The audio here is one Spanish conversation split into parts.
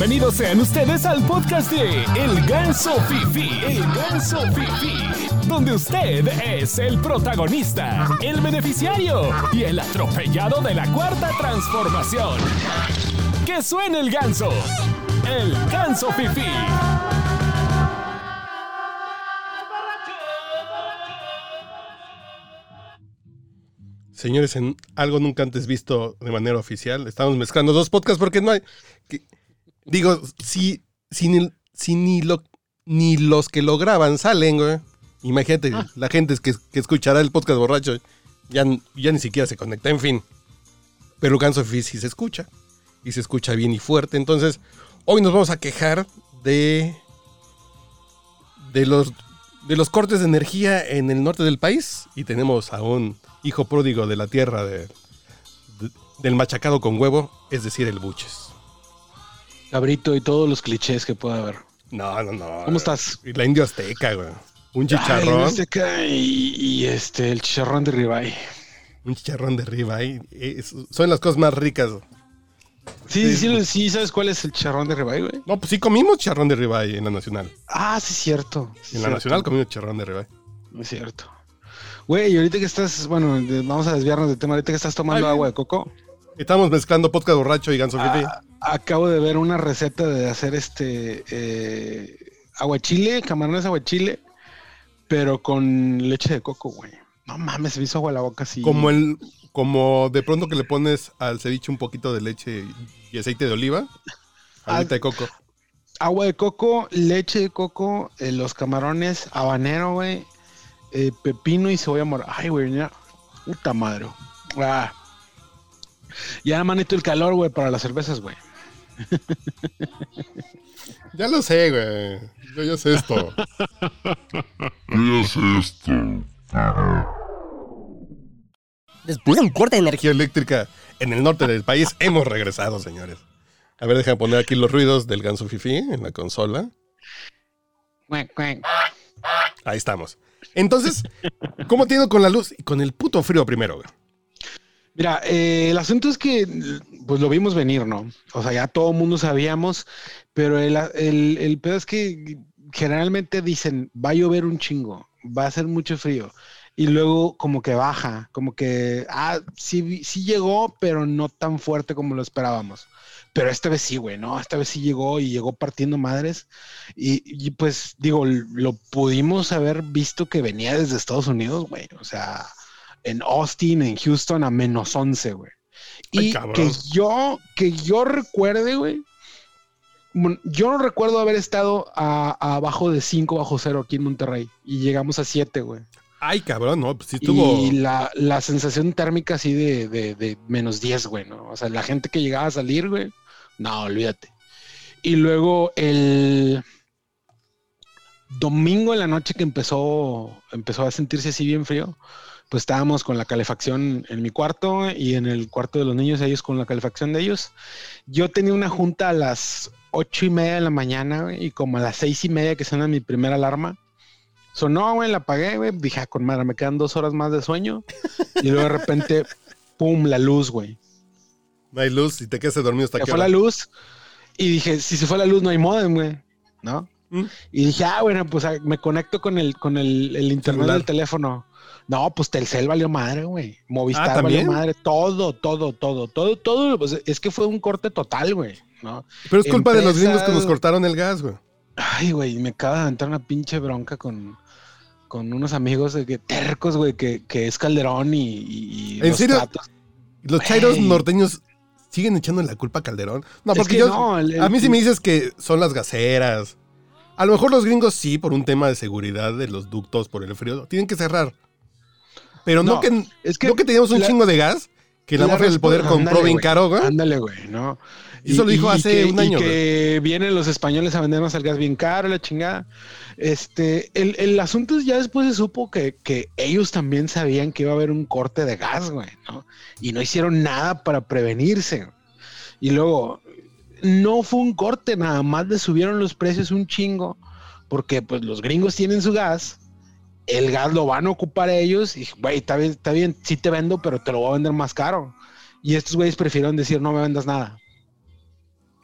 Bienvenidos sean ustedes al podcast de El Ganso Fifi. El Ganso Fifi. Donde usted es el protagonista, el beneficiario y el atropellado de la cuarta transformación. Que suene el ganso. El Ganso Fifi. Señores, en algo nunca antes visto de manera oficial, estamos mezclando dos podcasts porque no hay. Digo, si, si, ni, si ni, lo, ni los que lo graban salen, güey. Imagínate, la gente que, que escuchará el podcast borracho ya, ya ni siquiera se conecta, en fin. Pero Ganso Fifi sí se escucha. Y se escucha bien y fuerte. Entonces, hoy nos vamos a quejar de. de los, de los cortes de energía en el norte del país. Y tenemos a un hijo pródigo de la tierra de- de- del machacado con huevo, es decir, el buches. Cabrito y todos los clichés que pueda haber. No, no, no. ¿Cómo estás? La indio azteca, güey. Un chicharrón. el Azteca y, y este, el chicharrón de ribeye. Un chicharrón de ribeye. Es- Son las cosas más ricas. Sí, sí, sí, sí, ¿sabes cuál es el chicharrón de ribeye, güey? No, pues sí comimos chicharrón de ribeye en la nacional. Ah, sí, cierto. sí, En la cierto. nacional comimos chicharrón de ribeye. Es cierto. Güey, y ahorita que estás, bueno, vamos a desviarnos del tema, ahorita que estás tomando Ay, agua de coco, Estamos mezclando podcast borracho y ganso ah, acabo de ver una receta de hacer este eh, aguachile, camarones aguachile, pero con leche de coco, güey. No mames, se me hizo agua la boca así. Como el, como de pronto que le pones al ceviche un poquito de leche y aceite de oliva. Agüita de coco. Agua de coco, leche de coco, eh, los camarones, habanero, güey, eh, pepino y cebolla morada. Ay, güey, ya. Puta madre. Ah. Ya manito el calor, güey, para las cervezas, güey. Ya lo sé, güey. Yo ya sé esto. ¿Qué es esto? Después de un corte de energía. Eléctrica en el norte del país. Hemos regresado, señores. A ver, déjame poner aquí los ruidos del ganso fifi en la consola. Ahí estamos. Entonces, ¿cómo te ha ido con la luz y con el puto frío primero, güey? Mira, eh, el asunto es que, pues lo vimos venir, ¿no? O sea, ya todo el mundo sabíamos, pero el, el, el pedo es que generalmente dicen, va a llover un chingo, va a hacer mucho frío. Y luego como que baja, como que, ah, sí, sí llegó, pero no tan fuerte como lo esperábamos. Pero esta vez sí, güey, ¿no? Esta vez sí llegó y llegó partiendo madres. Y, y, pues digo, lo pudimos haber visto que venía desde Estados Unidos, güey. O sea, en Austin, en Houston, a menos 11, güey. Ay, Y cabrón. que yo, que yo recuerde, güey. Yo no recuerdo haber estado a, a abajo de 5 bajo cero aquí en Monterrey. Y llegamos a 7, güey. Ay, cabrón, no, pues sí. Y la, la sensación térmica así de, de, de menos 10, güey, ¿no? O sea, la gente que llegaba a salir, güey, no, olvídate. Y luego el domingo en la noche que empezó, empezó a sentirse así bien frío, pues estábamos con la calefacción en mi cuarto y en el cuarto de los niños, ellos con la calefacción de ellos. Yo tenía una junta a las ocho y media de la mañana y como a las seis y media que suena mi primera alarma, sonó, güey, la apagué, güey, dije, ah, con madre, me quedan dos horas más de sueño y luego de repente, pum, la luz, güey. No hay luz y te quedas dormido hasta Se que fue la luz y dije, si se fue la luz no hay modem, güey, ¿no? ¿Mm? Y dije, ah, bueno, pues ah, me conecto con el, con el, el internet Celular. del teléfono. No, pues Telcel valió madre, güey. Movistar Ah, valió madre. Todo, todo, todo, todo, todo. Pues es que fue un corte total, güey, ¿no? Pero es culpa de los gringos que nos cortaron el gas, güey. Ay, güey, me acaba de entrar una pinche bronca con, con unos amigos de que tercos, güey, que, que es Calderón y, y- y ¿En los serio? tratos. Los chairos norteños siguen echando la culpa a Calderón. No, Es porque que yo. no, el- el- a mí sí me dices que son las gaseras. A lo mejor los gringos sí, por un tema de seguridad de los ductos por el frío. Tienen que cerrar. Pero no, No, que, es que no que teníamos un la- chingo de gas que la, la mafia del poder compró ándale, bien caro, güey. Ándale, güey, ¿no? Y eso lo dijo hace que- un año, Y que vienen los españoles a vendernos el gas bien caro, la chingada. Este, el, el asunto es ya después se supo que, que ellos también sabían que iba a haber un corte de gas, güey, ¿no? Y no hicieron nada para prevenirse. Y luego, no fue un corte, nada más le subieron los precios un chingo, porque pues los gringos tienen su gas, el gas lo van a ocupar ellos, y güey, está bien, está bien, sí te vendo, pero te lo voy a vender más caro. Y estos güeyes prefirieron decir, no me vendas nada.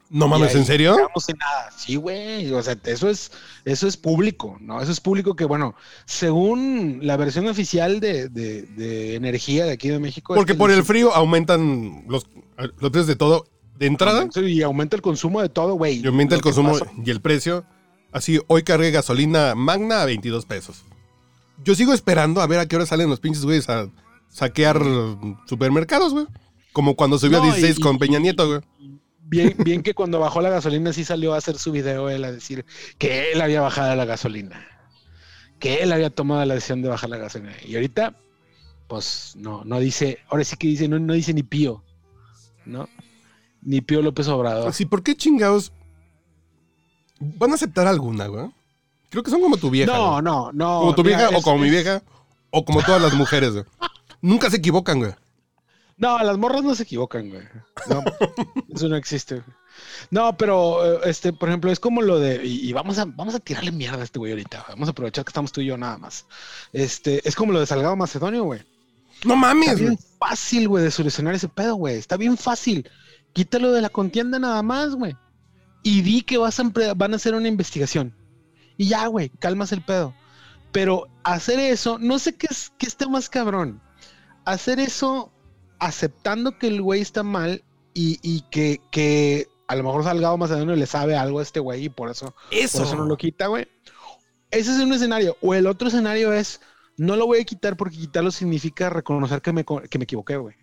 No mames, ¿en serio? quedamos sin nada. Sí, güey. O sea, eso es, eso es público, ¿no? Eso es público que, bueno, según la versión oficial de, de- de energía de aquí de México. es Porque que por el frío aumentan los, los precios de todo. De entrada, Y aumenta el consumo de todo, güey. y aumenta el consumo pasa- y el precio. Así, hoy cargué gasolina magna a 22 pesos. Yo sigo esperando a ver a qué hora salen los pinches güeyes a saquear supermercados, güey. Como cuando subió No, a 16 y- con Peña Nieto, güey. Bien, bien que cuando bajó la gasolina sí salió a hacer su video él a decir que él había bajado la gasolina. Que él había tomado la decisión de bajar la gasolina. Y ahorita, pues no, no dice, ahora sí que dice, no, no dice ni Pío, ¿no? Ni Pío López Obrador. Así, ¿por qué chingados van a aceptar alguna, güey? Creo que son como tu vieja. no, güey. no, no. Como tu mira, vieja o es- como mi vieja o como todas las mujeres, güey. Nunca se equivocan, güey. No, las morras no se equivocan, güey. No, eso no existe. güey. No, pero eh, este, por ejemplo, es como lo de y, y vamos a vamos a tirarle mierda a este güey ahorita. Vamos a aprovechar que estamos tú y yo nada más. Este, es como lo de Salgado Macedonio, güey. No Está mames, güey. bien fácil, güey, de solucionar ese pedo, güey. Está bien fácil. Quítalo de la contienda nada más, güey. Y di que vas a van a hacer una investigación. Y ya, güey, calmas el pedo. Pero hacer eso, no sé qué, es, qué esté más cabrón. Hacer eso aceptando que el güey está mal y, y que, que a lo mejor Salgado Macedonio le sabe algo a este güey y por eso Eso. por eso no lo quita, güey. Ese es un escenario. O el otro escenario es, no lo voy a quitar porque quitarlo significa reconocer que me, que me equivoqué, güey.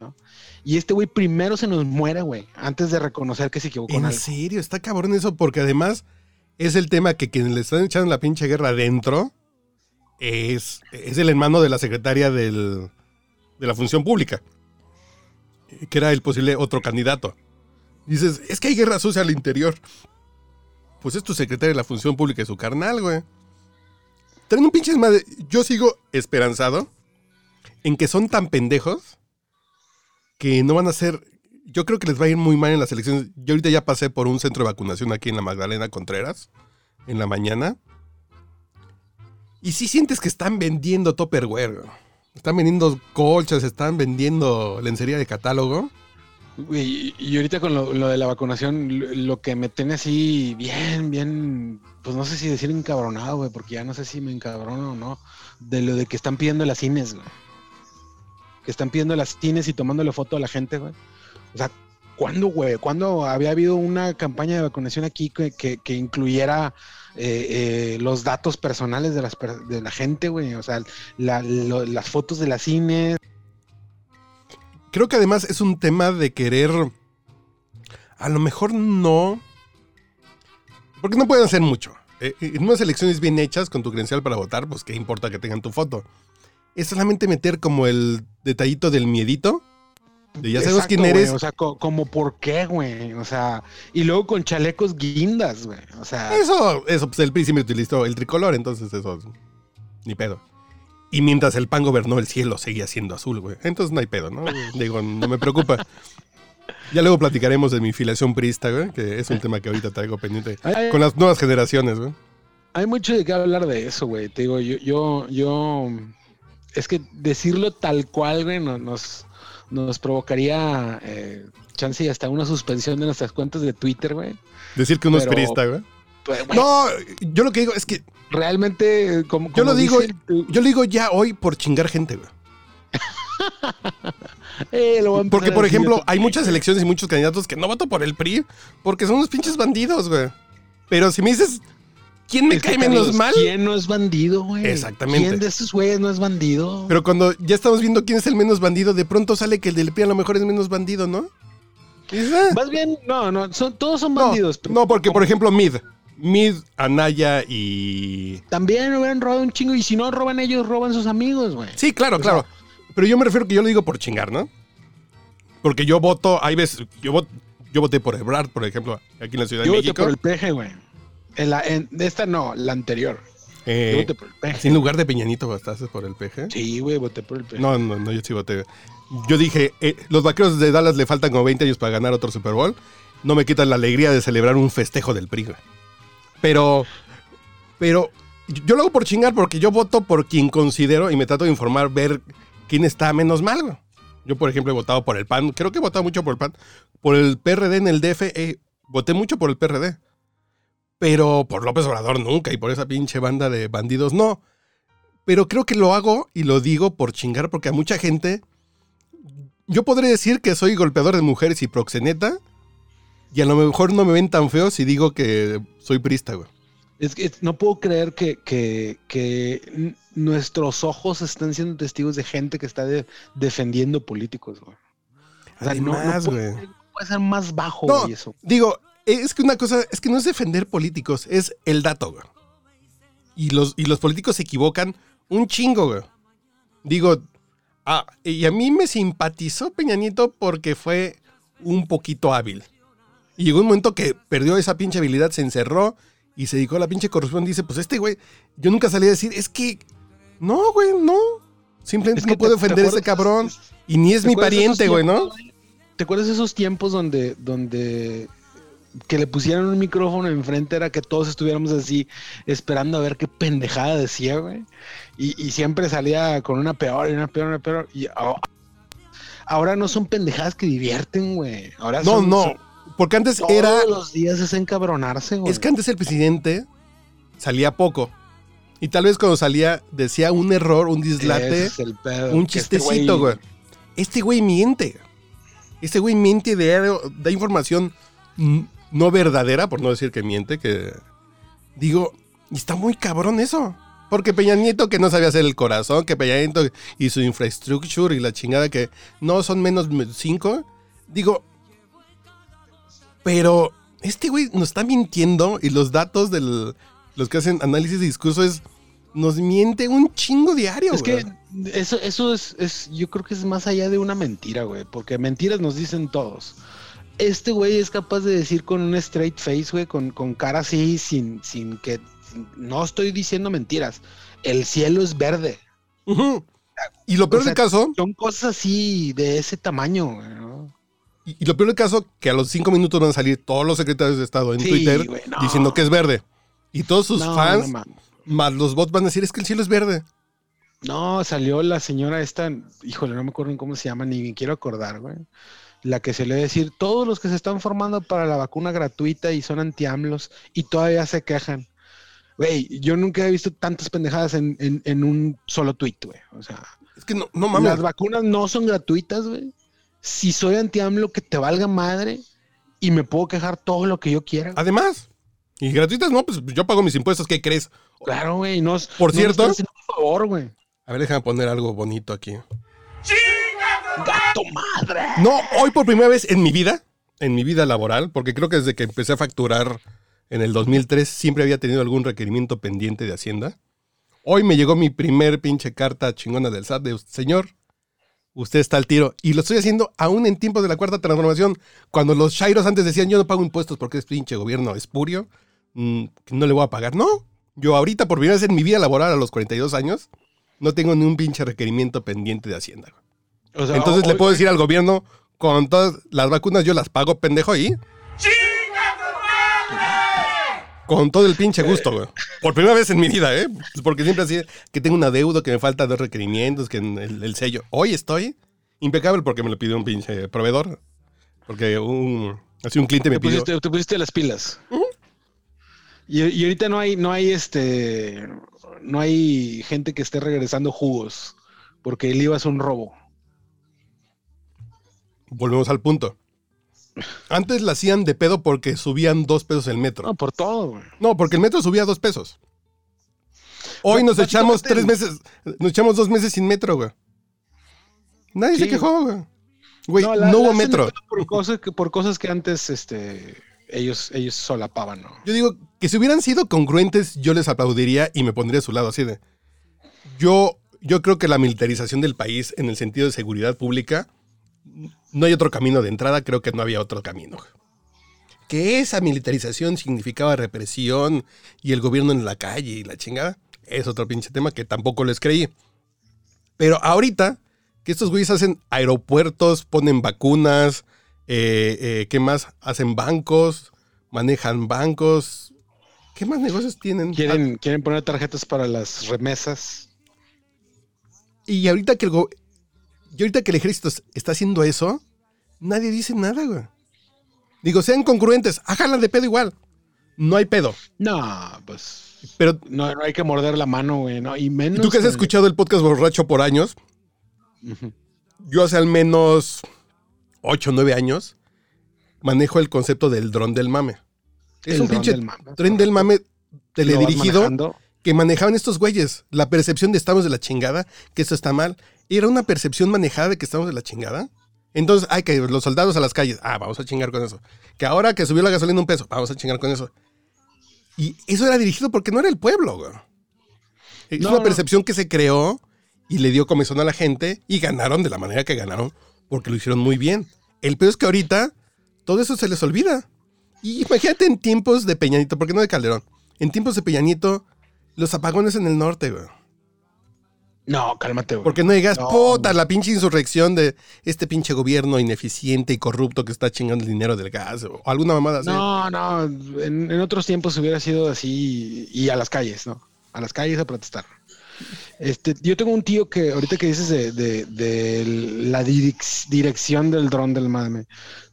¿no? Y este güey primero se nos muere, güey, antes de reconocer que se equivocó en En serio, está cabrón eso, porque además es el tema que quien le están echando la pinche guerra adentro es, es el hermano de la secretaria del- de la función pública, que era el posible otro candidato. Dices, es que hay guerra sucia al interior. Pues es tu secretaria de la función pública y su carnal, güey. Traen un pinche madre. Yo sigo esperanzado en que son tan pendejos que no van a ser. Yo creo que les va a ir muy mal en las elecciones. Yo ahorita ya pasé por un centro de vacunación aquí en la Magdalena Contreras, en la mañana. Y sí sientes que están vendiendo Tupperware. güey. Están vendiendo colchas, están vendiendo lencería de catálogo. Y, y ahorita con lo, lo de la vacunación, lo, lo que me tiene así bien, bien, pues no sé si decir encabronado, güey, porque ya no sé si me encabrono o no, de lo de que están pidiendo las cines, güey. Que están pidiendo las cines y tomándole foto a la gente, güey. O sea, ¿cuándo, güey? ¿Cuándo había habido una campaña de vacunación aquí que, incluyera eh, eh, los datos personales de, la gente, güey? O sea, las fotos de las cines. Creo que además es un tema de querer. A lo mejor no. Porque no pueden hacer mucho. Eh, En unas elecciones bien hechas con tu credencial para votar, pues qué importa que tengan tu foto. Es solamente meter como el detallito del miedito. De ya sabemos quién eres. O sea, co- como por qué, güey. O sea, y luego con chalecos guindas, güey. O sea, Eso, eso, pues el PRI siempre utilizó el tricolor, entonces eso. Ni pedo. Y mientras el pan gobernó, el cielo seguía siendo azul, güey. Entonces no hay pedo, ¿no? Digo, no me preocupa. Ya luego platicaremos de mi filiación priista, güey, que es un tema que ahorita traigo pendiente. Con las nuevas generaciones, güey. hay mucho de qué hablar de eso, güey. Te digo, yo, yo, yo, es que decirlo tal cual, güey, no- nos, nos provocaría eh, chance y hasta una suspensión de nuestras cuentas de Twitter, güey. Decir que uno Pero- es güey. Pero, güey, No, yo lo que digo es que realmente, eh, como, yo lo como digo, yo lo digo ya hoy por chingar gente, güey. Eh, Porque, por ejemplo, hay muchas elecciones y muchos candidatos que no voto por el PRI porque son unos pinches bandidos, güey. Pero si me dices, ¿quién me Es cae menos mal? ¿Quién no es bandido, güey? Exactamente. ¿Quién de esos güeyes no es bandido? Pero cuando ya estamos viendo quién es el menos bandido, de pronto sale que el del PRI a lo mejor es menos bandido, ¿no? Ah, Más bien, no, no, son, todos son no, bandidos. pero no, porque por ejemplo Mid, Mid, Anaya y... También hubieran robado un chingo y si no roban ellos, roban sus amigos, güey. Sí, claro, O claro. Pero yo me refiero que yo lo digo por chingar, ¿no? Porque yo voto, hay veces, yo, vot- yo voté por Ebrard, por ejemplo, aquí en la Ciudad Yo de voté México. por el peje, güey. En la, en, esta no, la anterior. Yo Eh, voté por el peje. ¿sí en lugar de Peñanito votaste por el PG? Sí, güey, voté por el peje. No, no, no, yo sí voté. Yo dije, eh, los vaqueros de Dallas le faltan como 20 años para ganar otro Super Bowl. No me quitan la alegría de celebrar un festejo del PRI. güey. Pero, pero yo lo hago por chingar porque yo voto por quien considero y me trato de informar, ver quién está menos mal. güey. Yo, por ejemplo, he votado por el PAN. Creo que he votado mucho por el PAN. Por el PRD en el DF he voté mucho por el PRD. Pero por López Obrador nunca y por esa pinche banda de bandidos no. Pero creo que lo hago y lo digo por chingar porque a mucha gente... Yo podría decir que soy golpeador de mujeres y proxeneta y a lo mejor no me ven tan feo si digo que soy prista, güey. Es que no puedo creer que, que, nuestros ojos están siendo testigos de gente que está de- defendiendo políticos, güey. O sea, no- puede, güey. puede ser más bajo, No, güey, eso. digo, es que una cosa, es que no es defender políticos, es el dato, güey. Y los, y los políticos se equivocan un chingo, güey. Digo, ah, y a mí me simpatizó Peña Nieto porque fue un poquito hábil. Y llegó un momento que perdió esa pinche habilidad, se encerró y se dedicó a la pinche corrupción. Dice, pues este güey, yo nunca salí a decir, es que, no, güey, no. Simplemente Es que no puedo ofender a ese cabrón. Y ni es ¿Te mi pariente, güey, ¿no? ¿Te acuerdas de esos tiempos donde, donde que le pusieran un micrófono enfrente era que todos estuviéramos así esperando a ver qué pendejada decía, güey? Y, y siempre salía con una peor y una peor, una peor. Y a- ahora no son pendejadas que divierten, güey. Ahora No, son- no. son- Porque antes todos era... los días es encabronarse, güey. Es que antes el presidente salía poco. Y tal vez cuando salía decía un error, un dislate, es el pedo, un este chistecito, güey. Este güey miente. Este güey miente y da, da información no verdadera, por no decir que miente, que... Digo, y está muy cabrón eso. Porque Peña Nieto que no sabía hacer el corazón, que Peña Nieto y su infraestructura y la chingada que no son menos cinco. Digo, pero este güey nos está mintiendo y los datos de los que hacen análisis de discurso es nos miente un chingo diario. Es que eso, eso es, es, yo creo que es más allá de una mentira, güey, porque mentiras nos dicen todos. Este güey es capaz de decir con un straight face, güey, con, con cara así, sin, sin que, sin- no estoy diciendo mentiras. El cielo es verde. Y lo peor O sea, del caso, Son cosas así de ese tamaño, güey, ¿no? y, y lo peor del caso, que a los cinco minutos van a salir todos los secretarios de Estado en Sí, Twitter güey, no. diciendo que es verde. Y todos sus No, fans, más los bots van a decir es que el cielo es verde. No, salió la señora esta, híjole, no me acuerdo cómo se llama, ni quiero acordar, güey. La que se le va a decir, todos los que se están formando para la vacuna gratuita y son anti-AMLOS y todavía se quejan. Güey, yo nunca he visto tantas pendejadas en, en- en un solo tweet, güey. O sea, Es que no, no mames. las vacunas no son gratuitas, güey. Si soy anti-AMLO, que te valga madre y me puedo quejar todo lo que yo quiera. Además, y gratuitas, no, pues yo pago mis impuestos, ¿qué crees? Claro, güey. No, Por no cierto- un favor, güey. A ver, déjame poner algo bonito aquí. ¡Gato madre! No, hoy por primera vez en mi vida, en mi vida laboral, porque creo que desde que empecé a facturar en el 2003 siempre había tenido algún requerimiento pendiente de Hacienda. Hoy me llegó mi primer pinche carta chingona del SAT de señor, usted está al tiro. Y lo estoy haciendo aún en tiempos de la cuarta transformación, cuando los Shairos antes decían yo no pago impuestos porque es pinche gobierno espurio, mm, no le voy a pagar. No, yo ahorita por primera vez en mi vida laboral a los 42 años, no tengo ni un pinche requerimiento pendiente de Hacienda. O sea, Entonces le puedo decir al gobierno, con todas las vacunas yo las pago, pendejo, y... Con todo el pinche gusto, güey. Por primera vez en mi vida, ¿eh? Porque siempre así, que tengo una deuda, que me falta dos requerimientos, que el sello. Hoy estoy impecable porque me lo pidió un pinche proveedor. Porque un, así un cliente me te pidió. pusiste, te pusiste las pilas. y, y ahorita no hay, no hay este, no hay gente que esté regresando jugos porque el IVA es un robo. Volvemos al punto. Antes la hacían de pedo porque subían dos pesos el metro. No, por todo, güey. No, porque el metro subía dos pesos. Hoy No, nos echamos tres meses, nos echamos dos meses sin metro, güey. Nadie se quejó, güey. Güey, no, la- hubo metro. Por cosas que, por cosas que antes, este, ellos, ellos solapaban, ¿no? Yo digo que si hubieran sido congruentes, yo les aplaudiría y me pondría a su lado así de. Yo, yo creo que la militarización del país en el sentido de seguridad pública, no hay otro camino de entrada, creo que no había otro camino. Que esa militarización significaba represión y el gobierno en la calle y la chingada, es otro pinche tema que tampoco les creí. Pero ahorita, que estos güeyes hacen aeropuertos, ponen vacunas, eh, eh, ¿qué más? Hacen bancos, manejan bancos. ¿Qué más negocios tienen? Quieren, quieren poner tarjetas para las remesas. Y ahorita que el, y ahorita que el ejército es- está haciendo eso, nadie dice nada, güey. Digo, sean congruentes, háganla de pedo igual. No hay pedo. No, pues Pero no, no hay que morder la mano, güey, ¿no? Y menos. tú que has escuchado el podcast borracho por años, yo hace al menos 8 o 9 años manejo el concepto del dron del mame. Es El un pinche del mame, tren del mame teledirigido. Que manejaban estos güeyes. La percepción de estamos de la chingada, que esto está mal, era una percepción manejada de que estamos de la chingada. Entonces, hay que los soldados a las calles, ah, vamos a chingar con eso. Que ahora que subió la gasolina un peso, vamos a chingar con eso. Y eso era dirigido porque no era el pueblo, güey. Es No, una no. percepción que se creó y le dio comezón a la gente y ganaron de la manera que ganaron porque lo hicieron muy bien. El peor es que ahorita todo eso se les olvida. Y imagínate en tiempos de Peñanito, porque no de Calderón, en tiempos de Peñanito, los apagones en el norte, güey. No, cálmate, güey. Porque no digas, No, puta, la pinche insurrección de este pinche gobierno ineficiente y corrupto que está chingando el dinero del gas o alguna mamada así. No, no, en, en otros tiempos hubiera sido así y a las calles, ¿no? A las calles a protestar. Este, yo tengo un tío que ahorita que dices de, de- de la direc- dirección del dron del mame,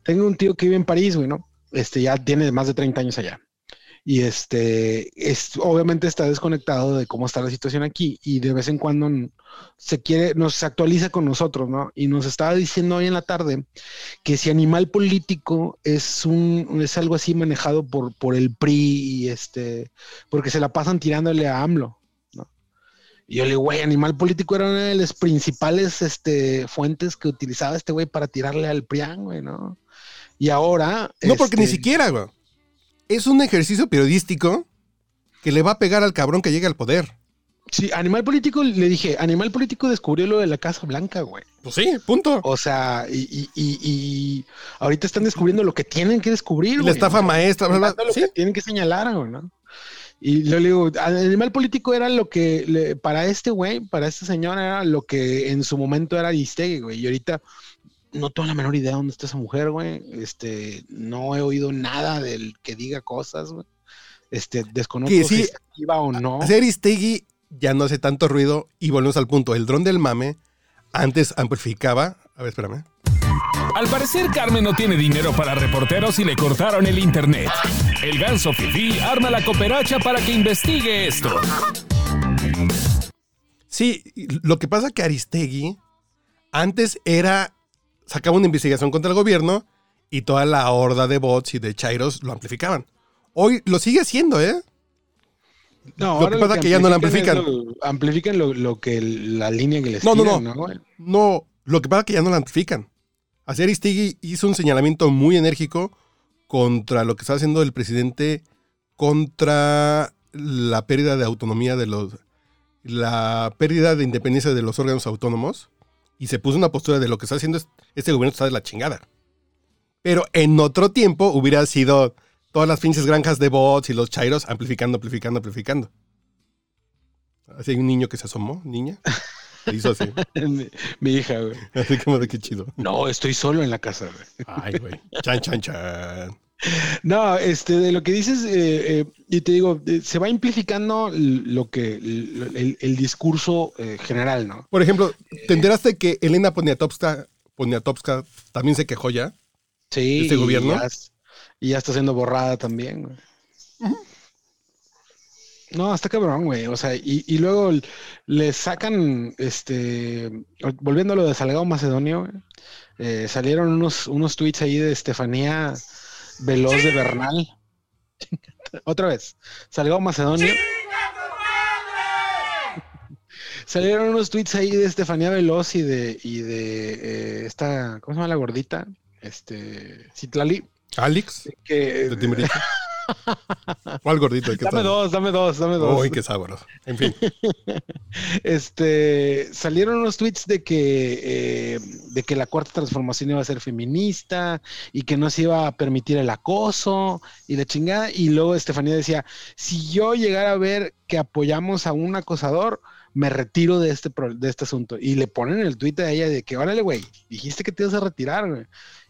tengo un tío que vive en París, güey, ¿no? Este, ya tiene más de 30 años allá. Y este, es, obviamente está desconectado de cómo está la situación aquí y de vez en cuando se quiere, nos actualiza con nosotros, ¿no? Y nos estaba diciendo hoy en la tarde que si animal político es un es algo así manejado por, por el PRI y este porque se la pasan tirándole a AMLO, ¿no? Y yo le digo, güey, animal político era una de las principales este, fuentes que utilizaba este güey para tirarle al PRIAN, güey, ¿no? Y ahora. No, porque ni este, siquiera, güey. Es un ejercicio periodístico que le va a pegar al cabrón que llegue al poder. Sí, animal político, le dije, animal político descubrió lo de la Casa Blanca, güey. Pues sí, punto. O sea, y, y, y- y ahorita están descubriendo lo que tienen que descubrir, Y la güey. estafa maestra, bla, bla. lo Sí, que tienen que señalar, güey, ¿no? Y le digo, al animal político era lo que, le- para este güey, para este señor, era lo que en su momento era Aristegui, güey. Y ahorita no tengo la menor idea dónde está esa mujer, güey. Este, no he oído nada del que diga cosas, güey. Este, desconozco Que si sí, está activa o no. Hacer Aristegui ya no hace tanto ruido y volvemos al punto. El dron del mame antes amplificaba. A ver, espérame. Al parecer, Carmen no tiene dinero para reporteros y le cortaron el internet. El ganso Fifi arma la cooperacha para que investigue esto. Sí, lo que pasa que Aristegui antes era. Sacaba una investigación contra el gobierno y toda la horda de bots y de chairos lo amplificaban. Hoy lo sigue haciendo, ¿eh? No, Lo que pasa que ya no es lo- amplifican lo, lo que la línea que les No, no, tiran, no. güey? No, lo que pasa es que ya no la amplifican. Así Aristegui hizo un señalamiento muy enérgico contra lo que está haciendo el presidente contra la pérdida de autonomía de los la pérdida de independencia de los órganos autónomos y se puso una postura de lo que está haciendo es- este gobierno está de la chingada. Pero en otro tiempo hubiera sido todas las pinches granjas de bots y los chairos amplificando, amplificando, amplificando. Así hay un niño que se asomó, niña. Se hizo así. mi, mi hija, güey. Así como de qué chido. No, estoy solo en la casa, güey. Ay, güey. Chan, chan, chan. No, este, de lo que dices, eh, eh, y te digo, eh, se va amplificando l- lo que, l- el, el discurso eh, general, ¿no? Por ejemplo, ¿te enteraste que Elena Poniatowska, Poniatowska también se quejó ya? Sí. ¿Este y gobierno? ya es- Y ya está siendo borrada también, güey. No, hasta cabrón, güey. O sea, y, y luego le sacan, este, volviendo a lo de Salgado Macedonio, güey, salieron unos, unos tweets ahí de Estefanía Veloz de Bernal. Otra vez, Salgado Macedonio. Salieron unos tweets ahí de Estefanía Veloz y de, y de eh, esta, ¿cómo se llama la gordita? Este, Citlali, Alex, que de Timbiriche. ¿Cuál gordito? ¿De qué dame dos, dame dos, dame dos. Uy, qué sabroso. En fin. Este, salieron unos tweets de que, eh, de que la cuarta transformación iba a ser feminista y que no se iba a permitir el acoso y la chingada. Y luego Estefanía decía, si yo llegara a ver que apoyamos a un acosador, me retiro de este, de este asunto. Y le ponen el tweet a ella de que, órale, güey, dijiste que te ibas a retirar, güey.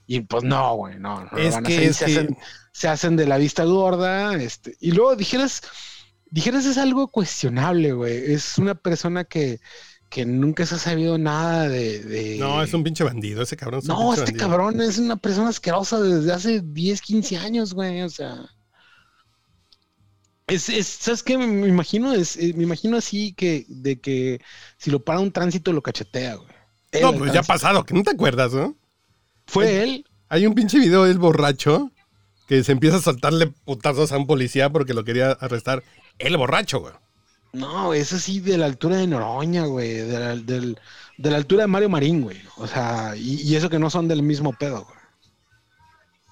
Y pues no, güey, no. no Es van que es se, que- hacen, se hacen de la vista gorda, este, y luego dijeras, dijeras es algo cuestionable, güey. Es una persona que, que nunca se ha sabido nada de. de- No, es un pinche bandido, ese cabrón. es No, este bandido. cabrón es una persona asquerosa desde hace 10, 15 años, güey. O sea. Es, es, ¿sabes qué? Me, imagino, es, eh, me imagino así que, de que si lo para un tránsito lo cachetea, güey. No, pues ya ha pasado, que no te acuerdas, ¿no? Fue él. Hay un pinche video del borracho que se empieza a soltarle putazos a un policía porque lo quería arrestar. El borracho, güey. No, es así de la altura de Noroña, güey. De la, del- de la altura de Mario Marín, güey. O sea, y, y eso que no son del mismo pedo, güey.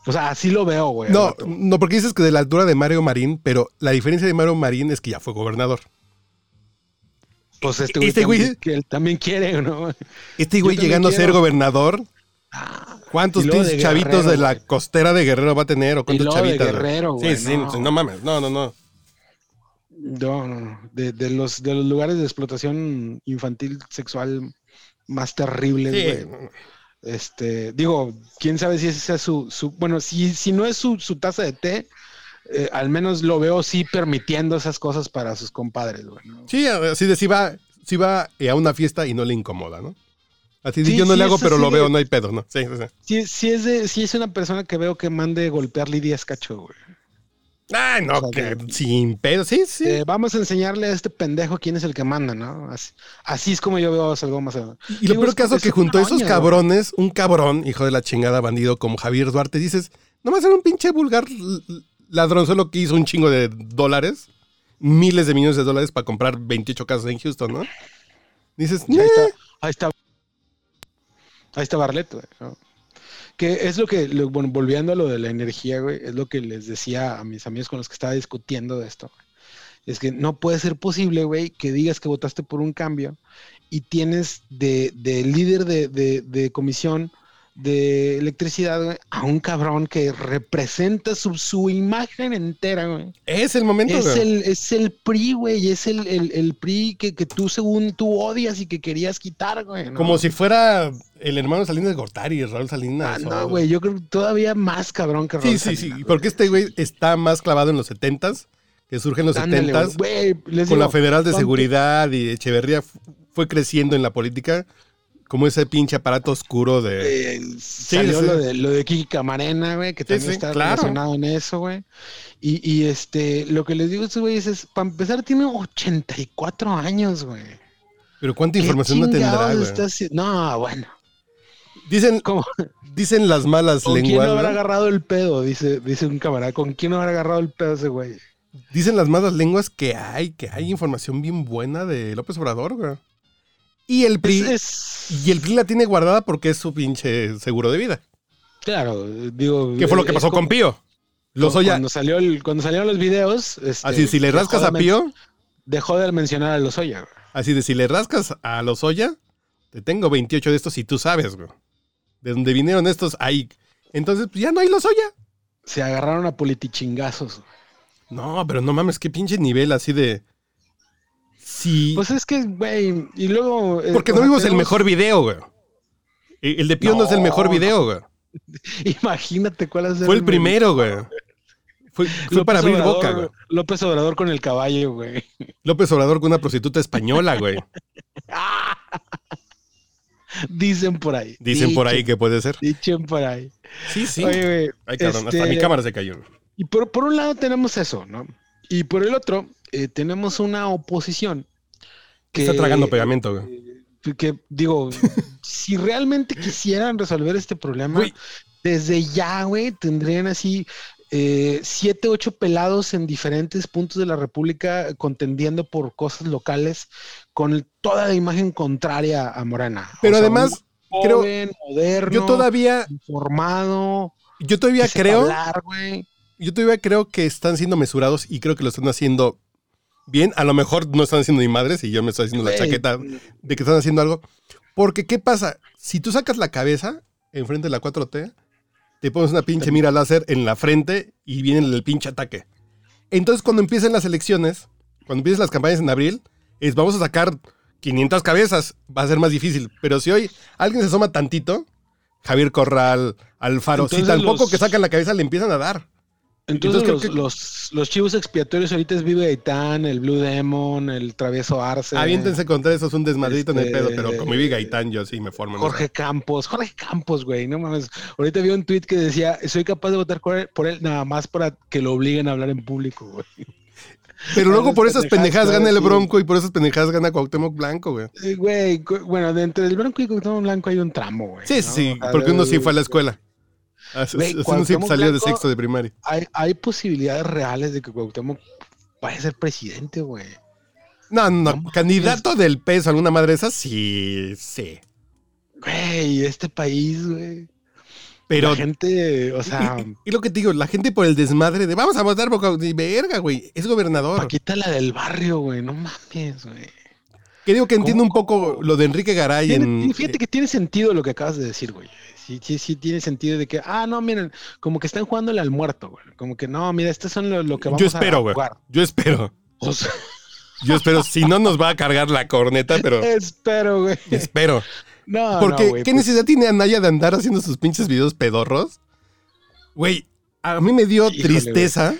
O sea, así lo veo, güey. No, no, porque dices que de la altura de Mario Marín, pero la diferencia de Mario Marín es que ya fue gobernador. Pues este güey, este güey- que él también quiere, ¿no? Este güey llegando a ser gobernador, Ah, ¿cuántos de chavitos Guerrero, de la güey. costera de Guerrero va a tener? ¿O cuántos de chavitas? güey? Guerrero, güey, Sí, sí, no. no. mames, no, no, no. No, no, no. De, de los, de los lugares de explotación infantil sexual más terribles, Sí, güey. Este, digo, quién sabe si ese es su, su bueno, si, si no es su, su taza de té, eh, al menos lo veo sí permitiendo esas cosas para sus compadres, güey. ¿no? Sí, así de si va, si va eh, a una fiesta y no le incomoda, ¿no? Así Sí, yo no sí, le hago, pero lo de- veo, no hay pedo, ¿no? Sí, sí, sí. Es de, sí es una persona que veo que mande golpear Lidia Escacho, güey. Ay, no, O sea, que sin pedo, sí, sí. Eh, vamos a enseñarle a este pendejo quién es el que manda, ¿no? Así, así es como yo veo a Salgado Macedonio. Y lo peor es- caso es que junto a esos cabrones, un cabrón, hijo de la chingada bandido como Javier Duarte, dices, nomás era un pinche vulgar ladrón solo que hizo un chingo de dólares, miles de millones de dólares para comprar 28 casas en Houston, ¿no? Dices, Ahí está, ahí está. Ahí está Barleto, güey, ¿no? Que es lo que, lo- bueno, volviendo a lo de la energía, güey, es lo que les decía a mis amigos con los que estaba discutiendo de esto. Es que no puede ser posible, güey, que digas que votaste por un cambio y tienes de, de líder de, de- de comisión de electricidad, güey, a un cabrón que representa su, su imagen entera, güey. es el momento, Es güey. el, es el PRI, güey, es el, el, el PRI que, que tú según tú odias y que querías quitar, güey. ¿no? Como si fuera el hermano Salinas de Gortari, Raúl Salinas. Ah, o- no, güey, yo creo que todavía más cabrón que Sí, Raúl sí, sí, Salinas, güey. porque este güey está más clavado en los 70s, que surge en los Ándale, 70s, güey, les con la Federal de ¿cuánto- Seguridad y Echeverría fue creciendo en la política como ese pinche aparato oscuro de... eh, salió sí. Lo, de, lo de Kiki Camarena, güey, que Sí, también sí, está claro. relacionado en eso, güey. Y, y este, lo que les digo a estos güeyes es, para empezar, tiene 84 años, güey. Pero cuánta ¿Qué información no tendrá, güey. No, bueno. Dicen, ¿Cómo? dicen las malas ¿Con quién lenguas, habrá ¿no? agarrado el pedo? Dice, dice un camarada. ¿Con quién habrá agarrado el pedo ese güey? Dicen las malas lenguas que hay, que hay información bien buena de López Obrador, güey. Y el PRI, Es, es- y el PRI la tiene guardada porque es su pinche seguro de vida. Claro, digo. ¿Qué fue lo que pasó con Pío? Lozoya, Cuando, salió el- cuando salieron los videos. este, así si le rascas a Pío, Dejó de mencionar a Lozoya. güey. así de si le rascas a Lozoya, te tengo 28 de estos y tú sabes, güey. De dónde vinieron estos, ahí. Entonces, pues ya no hay Lozoya. Se agarraron a politichingazos. güey. No, pero no mames, qué pinche nivel así de. Sí. Pues es que, güey. Y luego. eh, porque no vimos el mejor video, güey. El el de Pío no, es el mejor video, güey. Imagínate cuál es Fue el primero, güey. Fue, fue para abrir Obrador- boca, güey. López Obrador con el caballo, güey. López Obrador con una prostituta española, güey. Dicen por ahí. Dicen por ahí que puede ser. Dicen por ahí. Sí, sí. Oye, güey, Ay, cabrón, hasta este, mi cámara se cayó. Y por, por un lado tenemos eso, ¿no? Y por el otro, eh, tenemos una oposición que Está tragando pegamento, güey. eh, que digo, si realmente quisieran resolver este problema, desde ya, güey, tendrían así eh, siete, ocho pelados en diferentes puntos de la República contendiendo por cosas locales con toda la imagen contraria a Morena. O Pero sea, además, creo- joven, moderno, yo todavía, informado, yo todavía creo, hablar, yo todavía creo que están siendo mesurados y creo que lo están haciendo bien. A lo mejor no están haciendo ni madres y yo me estoy haciendo la chaqueta de que están haciendo algo. Porque, ¿qué pasa? Si tú sacas la cabeza enfrente de la 4T, te pones una pinche mira láser en la frente y viene el pinche ataque. Entonces, cuando empiecen las elecciones, cuando empiecen las campañas en abril, es vamos a sacar 500 cabezas. Va a ser más difícil. Pero si hoy alguien se asoma tantito, Javier Corral, Alfaro, si Entonces tampoco los- que sacan la cabeza le empiezan a dar. Entonces, Entonces, los, que- los, los chivos expiatorios ahorita es Vive Gaitán, el Blue Demon, el Travieso Arce. Aviéntense contra eso, es un desmadrito en el Este, pedo, pero como vi Gaitán, yo sí me formo. Jorge Campos, Jorge Campos, güey, no mames. Ahorita vi un tweet que decía, soy capaz de votar por él, por él nada más para que lo obliguen a hablar en público, güey. Pero luego por esas pendejadas, pendejadas gana el sí. Bronco y por esas pendejadas gana Cuauhtémoc Blanco, güey. Eh, Güey, bueno, de entre el blanco y Cuauhtémoc blanco hay un tramo, güey. Sí, ¿no? sí, porque uno sí fue a la escuela. Así- así Cuauhtémoc salió de sexto de primaria. Hay, hay posibilidades reales de que Cuauhtémoc vaya a ser presidente, güey. No, no, No candidato del peso, alguna madre de esas, sí, sí. Güey, este país, güey. Pero la gente, o sea, Y, y- y lo que te digo, la gente por el desmadre de vamos a votar por Cuau- y verga, güey, es gobernador. Paquita la del barrio, güey, no mames, güey. Que digo que entiendo un poco lo de Enrique Garay Tiene- en. fíjate que tiene sentido lo que acabas de decir, güey. Sí, sí, sí, tiene sentido de que, ah, no, miren, como que están jugándole al muerto, güey. Como que no, mira, estos son lo, lo que vamos Yo espero, a güey. jugar. Yo espero. O sea, Yo espero. si no nos va a cargar la corneta, pero espero, güey. espero. No, Porque, no, ¿qué pues, necesidad tiene Anaya de andar haciendo sus pinches videos pedorros? Güey, a mí me dio Híjole, tristeza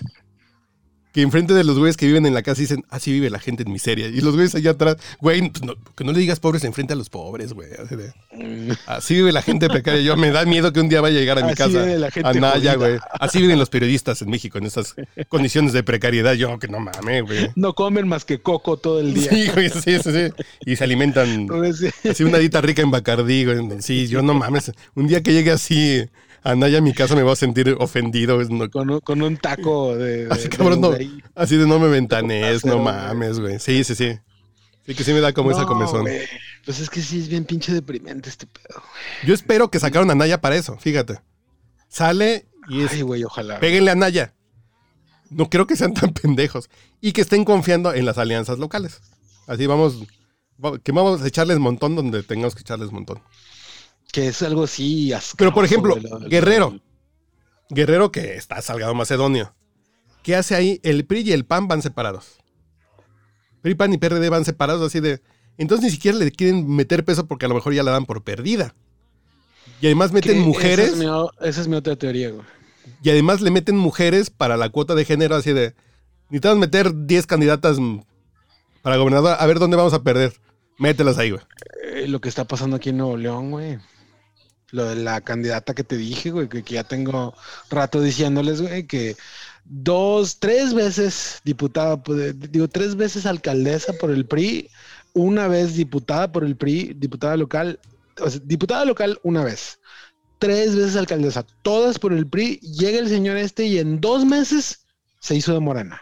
que enfrente de los güeyes que viven en la casa dicen, así vive la gente en miseria. Y los güeyes allá atrás, güey, pues no- que no le digas pobres enfrente a los pobres, güey. Así, de, así vive la gente precaria. Yo me da miedo que un día vaya a llegar a mi Así casa. vive la gente Anaya, jodida. güey. Así viven los periodistas en México, en esas condiciones de precariedad. Yo, que no mames, güey. no comen más que coco todo el día. Sí, güey, sí, sí, sí. Y se alimentan Entonces, sí. así una dieta rica en Bacardí, güey. Sí, yo no mames. Un día que llegue así Anaya a mi casa me voy a sentir ofendido. No- con, un, con un taco de. así, de cabrón, no, ahí. así de no me ventanes, no mames, güey. Sí, sí, sí. Sí que sí me da como esa comezón. Pues es que sí es bien pinche deprimente este pedo. Yo espero que sacaron a Anaya para eso, fíjate. Sale y es Ay, güey, ojalá. Péguenle a Naya. No creo que sean tan pendejos. Y que estén confiando en las alianzas locales. Así vamos. va- Que vamos a echarles montón donde tengamos que echarles montón. Que es algo así. asqueroso, Pero por ejemplo, Guerrero. Guerrero que está Salgado Macedonio. ¿Qué hace ahí? El PRI y el PAN van separados. PRI, PAN y PRD van separados así de. Entonces ni siquiera le quieren meter peso porque a lo mejor ya la dan por perdida. Y además que meten Esa mujeres. es, mi, o- esa es mi otra teoría, güey. Y además le meten mujeres para la cuota de género, así de. Necesitamos meter 10 candidatas para gobernador. A ver dónde vamos a perder. Mételas ahí, güey. Eh, lo que está pasando aquí en Nuevo León, güey. Lo de la candidata que te dije, güey, que, que ya tengo rato diciéndoles, güey, que dos, tres veces diputada, pues, digo, tres veces alcaldesa por el PRI, una vez diputada por el PRI, diputada local, o sea, diputada local una vez, tres veces alcaldesa, todas por el PRI, llega el señor este y en dos meses se hizo de morena.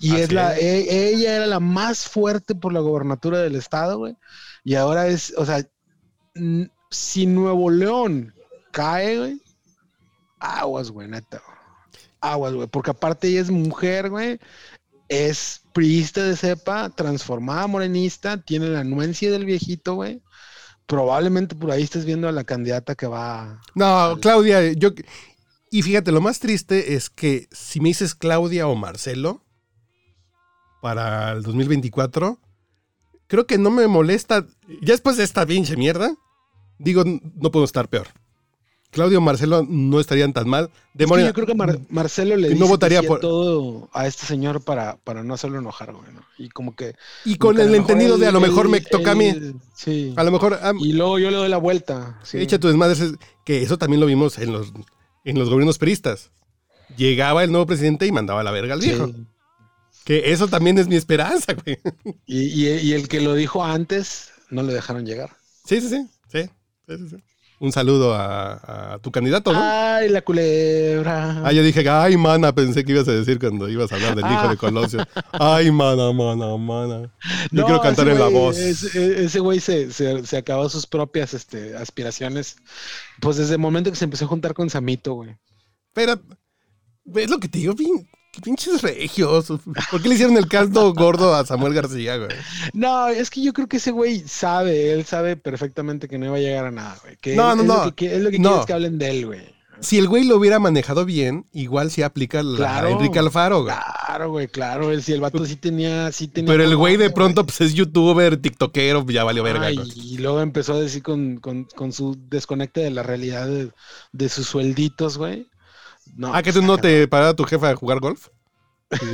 Y Así es la, es. e- ella era la más fuerte por la gobernatura del estado, güey. Y ahora es, o sea, si Nuevo León cae, güey, aguas, güey, neta. Aguas, güey, porque aparte ella es mujer, güey. Es priista de cepa, transformada morenista, tiene la anuencia del viejito, güey. Probablemente por ahí estés viendo a la candidata que va. No, Claudia, yo. Y fíjate, lo más triste es que si me dices Claudia o Marcelo para el 2024, creo que no me molesta. Ya después de esta pinche mierda, digo, no puedo estar peor. Claudio Marcelo no estarían tan mal. De Es que Morena- yo creo que Mar- Marcelo le dice no que votaría por- todo a este señor para, para no hacerlo enojar, güey. ¿no? Y como que. y con que el entendido él- de a lo mejor me él- toca a mí. Sí. A lo mejor. Y luego yo le doy la vuelta. sí. Echa tu desmadre, es- que eso también lo vimos en los, en los gobiernos peristas. Llegaba el nuevo presidente y mandaba a la verga al Sí. viejo. Que eso también es mi esperanza, güey. Y, y- y el que lo dijo antes, no le dejaron llegar. Sí, sí, sí. Un saludo a, a tu candidato, ¿no? Ay, la culebra. Ah, yo dije, ay, mana, pensé que ibas a decir cuando ibas a hablar del hijo Ah. de Colosio. Ay, mana, mana, mana. Yo No, quiero cantar en la voz. Ese, ese güey se, se, se acabó sus propias este, aspiraciones. Pues desde el momento que se empezó a juntar con Samito, güey. Pero, es lo que te digo, qué pinches regios. ¿Por qué le hicieron el caldo gordo a Samuel García, güey? No, es que yo creo que ese güey sabe, él sabe perfectamente que no iba a llegar a nada, güey. Que No, no, es no. Lo que, es lo que No. quieres que hablen de él, güey. Si el güey lo hubiera manejado bien, igual sí aplica la Claro. Enrique Alfaro, güey. Claro, güey, claro. Si el vato sí tenía, sí tenía. Pero el güey de pronto pues, es youtuber, tiktokero, ya valió verga. Ay, y luego empezó a decir con, con- con su desconecte de la realidad de, de sus suelditos, güey. No, Ah, que tú no te paraba tu jefa a jugar golf.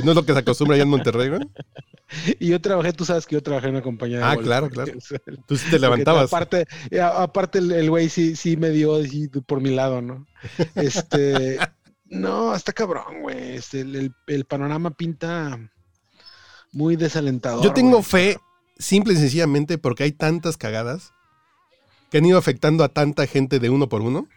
No es lo que se acostumbra allá en Monterrey, güey. Y yo trabajé, tú sabes que yo trabajé en una compañía de Ah, golf, claro, claro. O sea, Tú sí te levantabas. Aparte, eh, aparte el güey sí, sí me dio así por mi lado, ¿no? Este, no, está cabrón, güey. Este, el, el- el panorama pinta muy desalentador. Yo tengo güey. fe, simple y sencillamente, porque hay tantas cagadas que han ido afectando a tanta gente de uno por uno.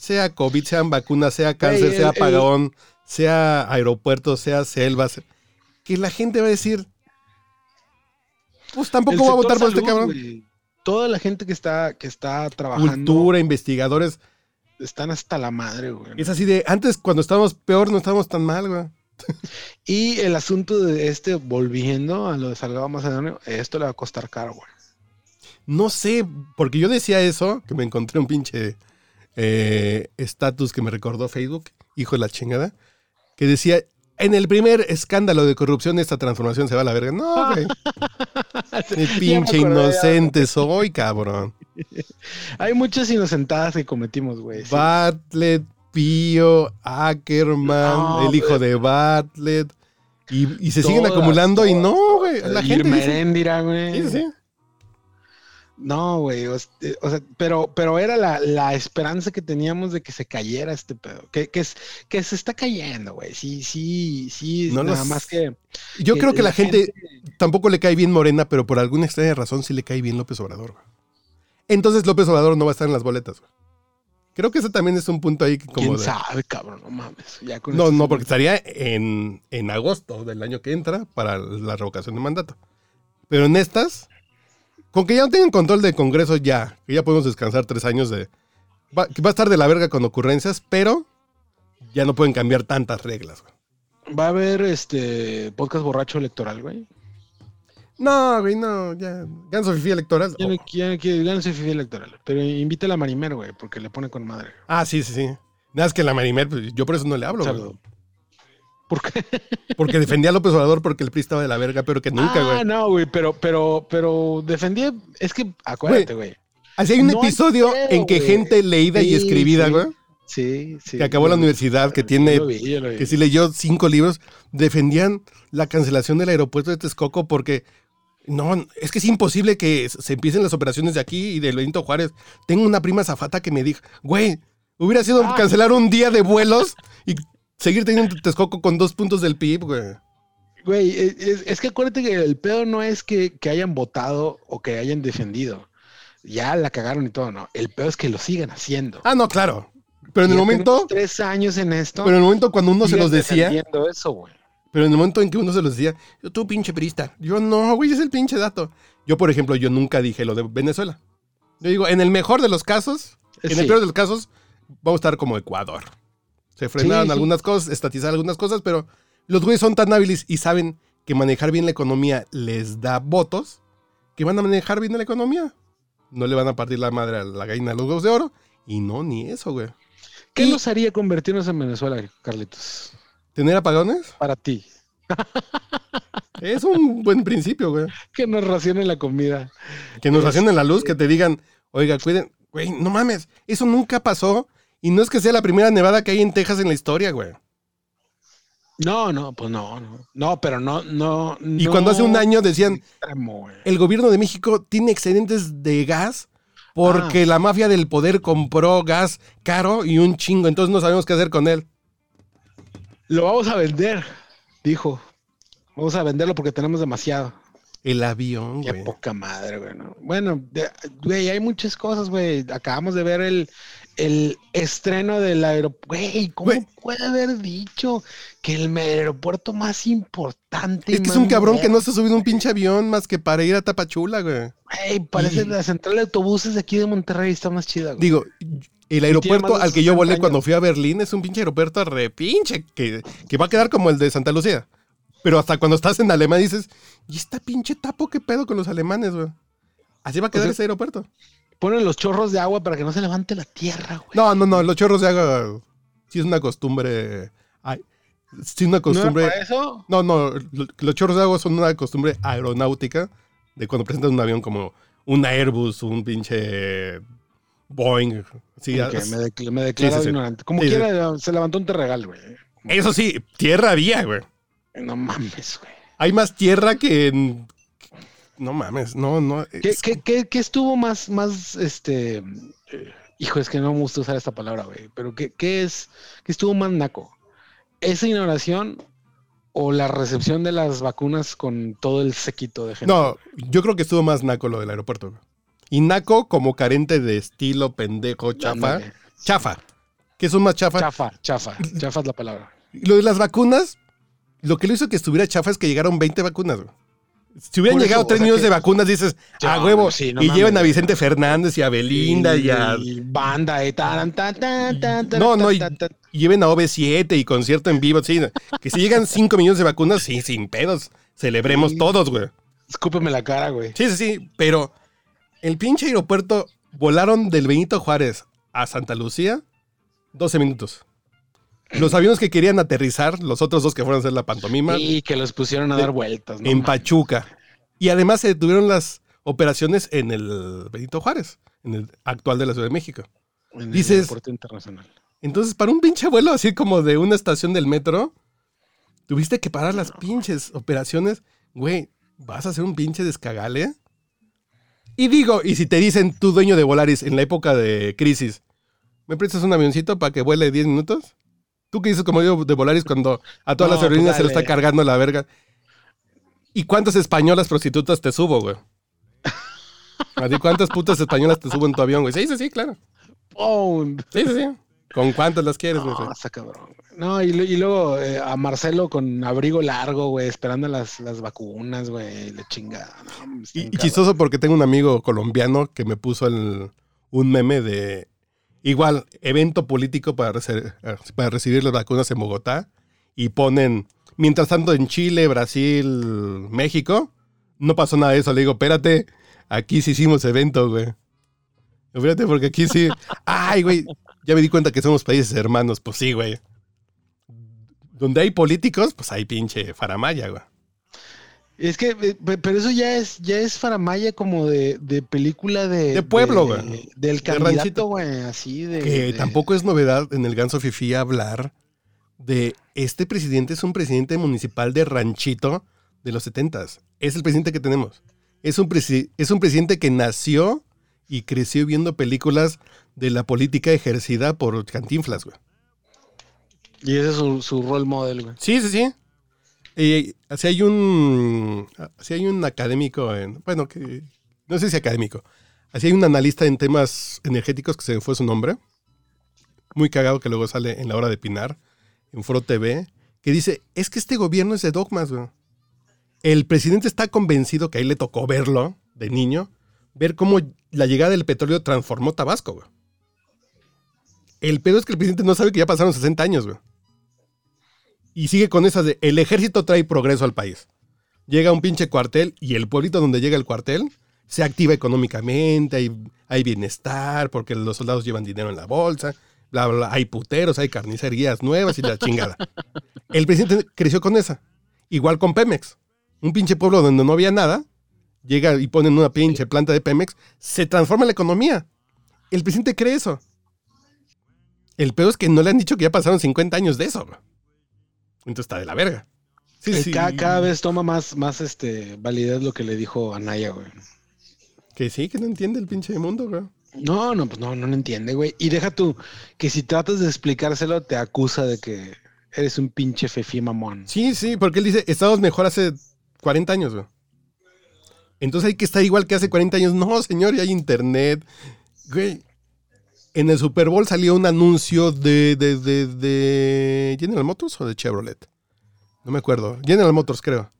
Sea COVID, sean vacunas, sea cáncer, el- sea el- apagón, sea aeropuertos, sea selvas. Que la gente va a decir, pues El tampoco va a votar por este cabrón. Toda la gente que está, que está trabajando Cultura, investigadores. están hasta la madre, güey. Es así de, antes cuando estábamos peor no estábamos tan mal, güey. Y el asunto de este, volviendo a lo de Salgado Macedonio, esto le va a costar caro, güey. No sé, porque yo decía eso, que me encontré un pinche eh, estatus que me recordó Facebook, hijo de la chingada, que decía, en el primer escándalo de corrupción esta transformación se va a la verga. No, güey. Qué pinche inocente soy, cabrón. Hay muchas inocentadas que cometimos, güey. sí. Bartlett, Pío, Ackerman, No, el hijo de Bartlett. Y, y se siguen Todas, acumulando y no, güey. La gente dice, güey. sí, sí. No, güey. O, eh, o sea, pero, pero era la, la esperanza que teníamos de que se cayera este pedo. Que, que, es, que se está cayendo, güey. Sí, sí, sí. No nada los- más que. Yo creo que la gente, tampoco le cae bien Morena, pero por alguna extraña razón sí le cae bien López Obrador. güey. Entonces López Obrador no va a estar en las boletas. güey. Creo que ese también es un punto ahí que como ¿Quién de- sabe, cabrón? No mames. Ya con No, no, porque estaría en, en agosto del año que entra para la revocación de mandato. Pero en estas, con que ya no tengan control del Congreso ya, que ya podemos descansar tres años de... Va, a estar de la verga con ocurrencias, pero ya no pueden cambiar tantas reglas. güey. Va a haber este podcast borracho electoral, güey. No, güey, no, ya. Ganso Fifi electoral. Ya no, ya ya soy fifi electoral. Pero invita a la Marimer, güey, porque le pone con madre. Ah, sí, sí, sí. Nada más que la Marimer, pues, yo por eso no le hablo, güey. ¿Por qué? Porque defendía a López Obrador porque el PRI estaba de la verga, pero que nunca, ah, güey. no, güey, pero, pero, pero defendía. Es que acuérdate, güey. Así hay un no episodio en que gente leída y escribida, güey, Sí, sí. que acabó la universidad, que tiene, Yo lo vi, yo lo vi. que sí leyó cinco libros, defendían la cancelación del aeropuerto de Texcoco porque no, es que es imposible que se empiecen las operaciones de aquí y de Benito Juárez. Tengo una prima zafata que me dijo, güey, hubiera sido Ah. cancelar un día de vuelos y seguir teniendo Texcoco con dos puntos del PIB, güey. Güey, es, es- es que acuérdate que el pedo no es que, que hayan votado o que hayan defendido. Ya la cagaron y todo, ¿no? El pedo es que lo sigan haciendo. Ah, no, claro. Pero en el momento, tres años en esto. pero en el momento cuando uno se los decía, eso, güey. pero en el momento en que uno se los decía, yo tú pinche perista, yo no, güey, es el pinche dato. Yo, por ejemplo, yo nunca dije lo de Venezuela. Yo digo, en el mejor de los casos, en el peor de los casos, vamos a estar como Ecuador. Se frenaron Sí, sí. algunas cosas, estatizaron algunas cosas, pero los güeyes son tan hábiles y saben que manejar bien la economía les da votos, que van a manejar bien la economía. No le van a partir la madre a la gallina de los huevos de oro. Y no, ni eso, güey. ¿Qué Y- nos haría convertirnos en Venezuela, Carlitos? ¿Tener apagones? Para ti. Es un buen principio, güey. Que nos racionen la comida. Que nos racionen la luz, que te digan, oiga, cuiden, güey, no mames, eso nunca pasó. Y no es que sea la primera nevada que hay en Texas en la historia, güey. No, no, pues no, no. No, pero no, no. Y cuando hace un año decían, el gobierno de México tiene excedentes de gas porque la mafia del poder compró gas caro y un chingo, entonces no sabemos qué hacer con él. Lo vamos a vender, dijo. Vamos a venderlo porque tenemos demasiado. El avión, Qué güey. poca madre, güey. ¿no? Bueno, de- güey, hay muchas cosas, güey. Acabamos de ver el, el estreno del aeropuerto. Güey, ¿cómo puede haber dicho que el aeropuerto más importante? Es que es un cabrón que no se ha subido un pinche avión más que para ir a Tapachula, güey. Güey, parece la central de autobuses de aquí de Monterrey está más chida, güey. Digo, el aeropuerto al que yo 60 volé años. cuando fui a Berlín es un pinche aeropuerto repinche que, que va a quedar como el de Santa Lucía. Pero hasta cuando estás en Alemania dices, ¿y esta pinche tapo qué pedo con los alemanes, güey? Así va a quedar sea, ese aeropuerto. Ponen los chorros de agua para que no se levante la tierra, güey. No, no, no, los chorros de agua sí es una costumbre. Ay, sí es una ¿No era costumbre. para eso? No, no, lo- los chorros de agua son una costumbre aeronáutica de cuando presentas un avión como un Airbus, un pinche Boeing. Sí, Ok, as- me, me declaro Sí, sí, sí. ignorante. Como Sí, sí. quiera, se levantó un terregal, güey. Eso sí, tierra había, güey. No mames, güey. Hay más tierra que en... No mames, no, no. ¿Qué, es- qué- qué- qué estuvo más, más, este... hijo, es que no me gusta usar esta palabra, güey. Pero ¿qué, qué es, qué estuvo más naco? ¿Esa ignoración o la recepción de las vacunas con todo el sequito de gente? No, yo creo que estuvo más naco lo del aeropuerto. güey. Y naco como carente de estilo, pendejo, chafa. Chafa. ¿Qué son más chafa? Chafa, chafa. Chafa es la palabra. Lo de las vacunas, lo que lo hizo que estuviera chafa es que llegaron 20 vacunas, güey. Si hubieran llegado o 3 sea millones que- de vacunas, dices, Ya, a huevo. sí, no y mames, llevan a. Vicente Fernández y a Belinda y, a. Y banda y tan, tan, tan, tan, tan, No, no, y, lleven a OV7 y concierto en vivo, sí. Que si llegan 5 millones de vacunas, sí, sin pedos. Celebremos Sí. todos, güey. Escúpeme la cara, güey. Sí, sí, sí. Pero el pinche aeropuerto volaron del Benito Juárez a Santa Lucía 12 minutos. Los aviones que querían aterrizar, los otros dos que fueron a hacer la pantomima, Y que los pusieron a dar vueltas. ¿no? en. Pachuca. Y además se detuvieron las operaciones en el Benito Juárez, en el actual de la Ciudad de México. En el dices- aeropuerto internacional. Entonces, para un pinche vuelo así como de una estación del metro, tuviste que parar las pinches operaciones. Güey, ¿vas a hacer un pinche descagale? Y digo, y si te dicen tú dueño de Volaris en la época de crisis, ¿me prestas un avioncito para que vuele 10 minutos? ¿Tú qué dices como yo de Volaris cuando a todas No, las aerolíneas pues se le está cargando la verga? ¿Y cuántas españolas prostitutas te subo, güey? ¿A ti cuántas putas españolas te subo en tu avión, güey? Sí, sí, sí, claro. ¡Oh! Sí, sí, sí. ¿Con cuántas las quieres, güey? No, está cabrón. güey. No, y, luego eh, a Marcelo con abrigo largo, güey, esperando las, las vacunas, güey, la chingada. No, Y, y chistoso porque tengo un amigo colombiano que me puso el- un meme de igual evento político para, rece- para recibir las vacunas en Bogotá y ponen, mientras tanto en Chile, Brasil, México, no pasó nada de eso. Le digo, espérate, aquí sí hicimos evento, güey. Espérate, porque aquí sí. Ay, güey, ya me di cuenta que somos países hermanos. Pues sí, güey. Donde hay políticos, pues hay pinche faramaya, güey. Es que, eh, pe- pero eso ya es, ya es faramaya como de, de película de... De pueblo, de- güey. Del De candidato, güey, así de... que de- tampoco es novedad en el Ganso Fifi hablar de este presidente es un presidente municipal de ranchito de los setentas. Es el presidente que tenemos. Es un, presi- es un presidente que nació y creció viendo películas de la política ejercida por Cantinflas, güey. Y ese es su, su role model, güey. Sí, sí, sí. Y así hay un. Así hay un académico en. Bueno, que. No sé si académico. Así hay un analista en temas energéticos que se fue su nombre. Muy cagado que luego sale en la hora de Pinar, en Foro TV, que dice: Es que este gobierno es de dogmas, güey. El presidente está convencido que ahí le tocó verlo de niño, ver cómo la llegada del petróleo transformó Tabasco, güey. El pedo es que el presidente no sabe que ya pasaron 60 años, güey. Y sigue con esas de el ejército trae progreso al país. Llega un pinche cuartel y el pueblito donde llega el cuartel se activa económicamente, hay, hay bienestar porque los soldados llevan dinero en la bolsa, bla, bla, bla, hay puteros, hay carnicerías nuevas y la chingada. El presidente creció con esa. Igual con Pemex. Un pinche pueblo donde no había nada, llega y ponen una pinche planta de Pemex, se transforma la economía. El presidente cree eso. El peor es que no le han dicho que ya pasaron 50 años de eso. güey. Entonces está de la verga. Sí, Eh, sí. Cada, cada vez toma más, más este, validez lo que le dijo Anaya, güey. Que sí, que no entiende el pinche mundo, güey. No, no, pues no, no lo entiende, güey. Y deja tú, que si tratas de explicárselo, te acusa de que eres un pinche fefi mamón. Sí, sí, porque él dice, estábamos mejor hace 40 años, güey. Entonces hay que estar igual que hace 40 años. No, señor, ya hay internet. Güey, en el Super Bowl salió un anuncio de, de, de, de General Motors o de Chevrolet. No me acuerdo. General Motors, creo.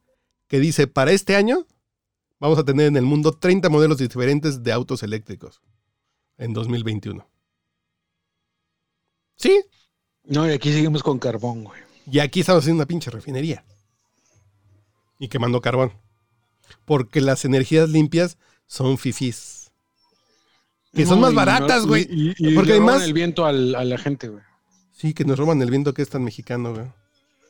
Que dice, para este año vamos a tener en el mundo 30 modelos diferentes de autos eléctricos. En 2021. Sí, No, y aquí seguimos con carbón, güey. y aquí estamos haciendo una pinche refinería. Y quemando carbón. Porque las energías limpias son fifís. Que son No, más baratas, güey. Y, y- y Porque roban además- el viento al- a la gente, güey. Sí, que nos roban el viento que es tan mexicano, güey.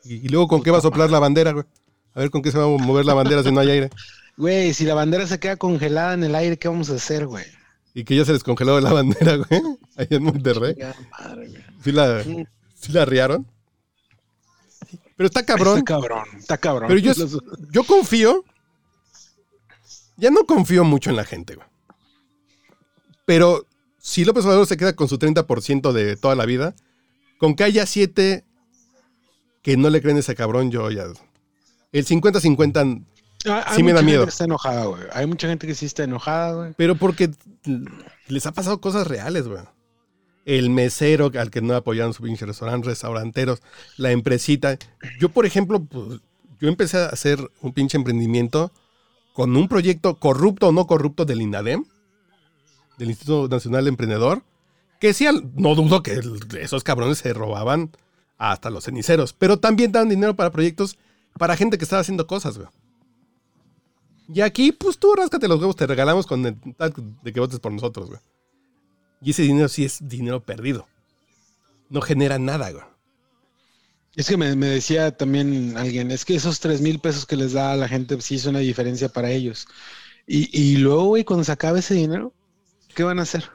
Y, luego con qué va a soplar la bandera, güey. A ver con qué se va a mover la bandera si no hay aire. Güey, si la bandera se queda congelada en el aire, ¿qué vamos a hacer, güey? Y que ya se les congeló la bandera, güey. Ahí en Monterrey. Ya, madre, güey. Sí la, sí la arriaron. Pero está cabrón. Está cabrón, está cabrón. Pero yo, yo confío. Ya no confío mucho en la gente, güey. Pero si López Obrador se queda con su 30% de toda la vida, con que haya siete que no le creen a ese cabrón, yo ya. El 50-50, Ah, hay sí me da gente miedo. que está enojada, güey. Hay mucha gente que sí está enojada, güey. pero porque les ha pasado cosas reales, güey. El mesero al que no apoyaron su pinche restaurante, restauranteros, la empresita. Yo, por ejemplo, pues, yo empecé a hacer un pinche emprendimiento con un proyecto corrupto o no corrupto del INADEM, del Instituto Nacional Emprendedor, que sí, no dudo que esos cabrones se robaban hasta los ceniceros, pero también daban dinero para proyectos para gente que estaba haciendo cosas, güey. Y aquí, pues tú ráscate los huevos, te regalamos con el tal de que votes por nosotros, güey. Y ese dinero sí es dinero perdido. No genera nada, güey. Es que me, decía también alguien, es que esos tres mil pesos que les da a la gente sí es una diferencia para ellos. Y, y luego, güey, cuando se acabe ese dinero, ¿qué van a hacer?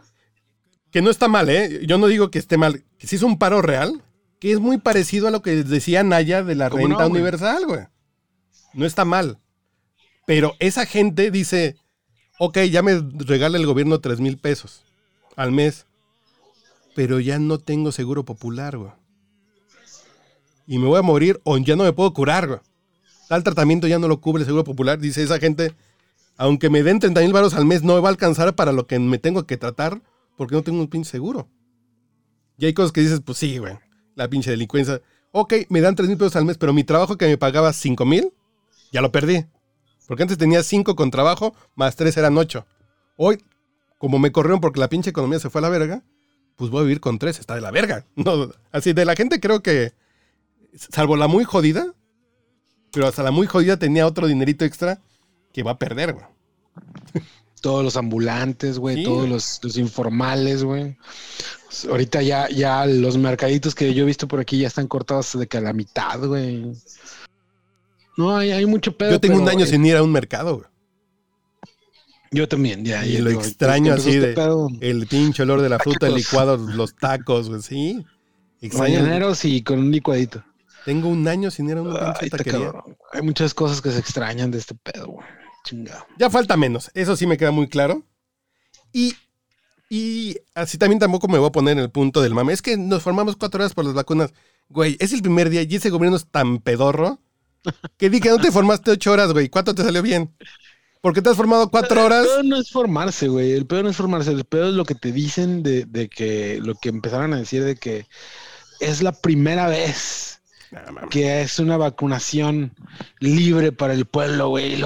Que no está mal, ¿eh? Yo no digo que esté mal. Que sí es un paro real, que es muy parecido a lo que decía Naya de la ¿Cómo renta no, universal, güey. No está mal. Pero esa gente dice, ok, ya me regala el gobierno tres mil pesos al mes, pero ya no tengo seguro popular, güey. Y me voy a morir o ya no me puedo curar, güey. Tal tratamiento ya no lo cubre el seguro popular. Dice esa gente, aunque me den 30 mil baros al mes, no va a alcanzar para lo que me tengo que tratar porque no tengo un pinche seguro. Y hay cosas que dices, pues sí, güey, la pinche delincuencia. Ok, me dan 3 mil pesos al mes, pero mi trabajo que me pagaba 5 mil, ya lo perdí. Porque antes tenía 5 con trabajo, más 3 eran 8. Hoy, como me corrieron porque la pinche economía se fue a la verga, pues voy a vivir con 3, está de la verga. No, así, de la gente creo que, salvo la muy jodida, pero hasta la muy jodida tenía otro dinerito extra que va a perder, güey. Todos los ambulantes, güey, Sí, todos güey. los, los informales, güey. Ahorita ya, ya los mercaditos que yo he visto por aquí ya están cortados de que a la mitad, güey. No, hay, hay mucho pedo. Yo tengo un año eh, sin ir a un mercado, güey. Yo también, ya. Y lo digo, extraño así este de- pedo. El pinche olor de la fruta, licuado, los tacos, güey, sí. Extraño. Mañaneros y con un licuadito. Tengo un año sin ir a una Ay, pinche taquería. Hay muchas cosas que se extrañan de este pedo, güey. Chingado. Ya falta menos, eso sí me queda muy claro. Y, y así también tampoco me voy a poner en el punto del mame. Es que nos formamos cuatro horas por las vacunas. Güey, es el primer día y ese gobierno es tan pedorro que di que no te formaste ocho horas, güey. ¿Cuánto te salió bien? Porque te has formado cuatro horas. El pedo no es formarse, güey. El pedo no es formarse. El pedo es lo que te dicen de, de que lo que empezaron a decir de que es la primera vez. Que es una vacunación libre para el pueblo, güey.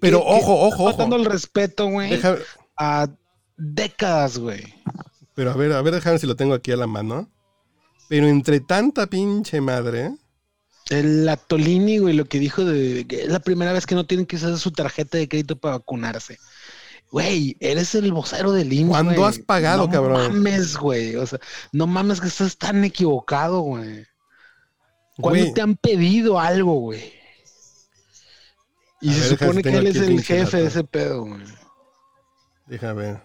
Pero que- que ojo, ojo, ojo. el respeto, güey, Deja- a décadas, güey. pero a ver, a ver, déjame si lo tengo aquí a la mano. Pero entre tanta pinche madre. El Atolini, güey, lo que dijo de que es la primera vez que no tienen que usar su tarjeta de crédito para vacunarse. Güey, eres el vocero del IMSS, ¿Cuándo güey. has pagado, no cabrón? No mames, güey. O sea, no mames que estás tan equivocado, güey. ¿Cuándo te han pedido algo, güey? Y A se ver, supone que él es el jefe de ese pedo, güey. Déjame ver.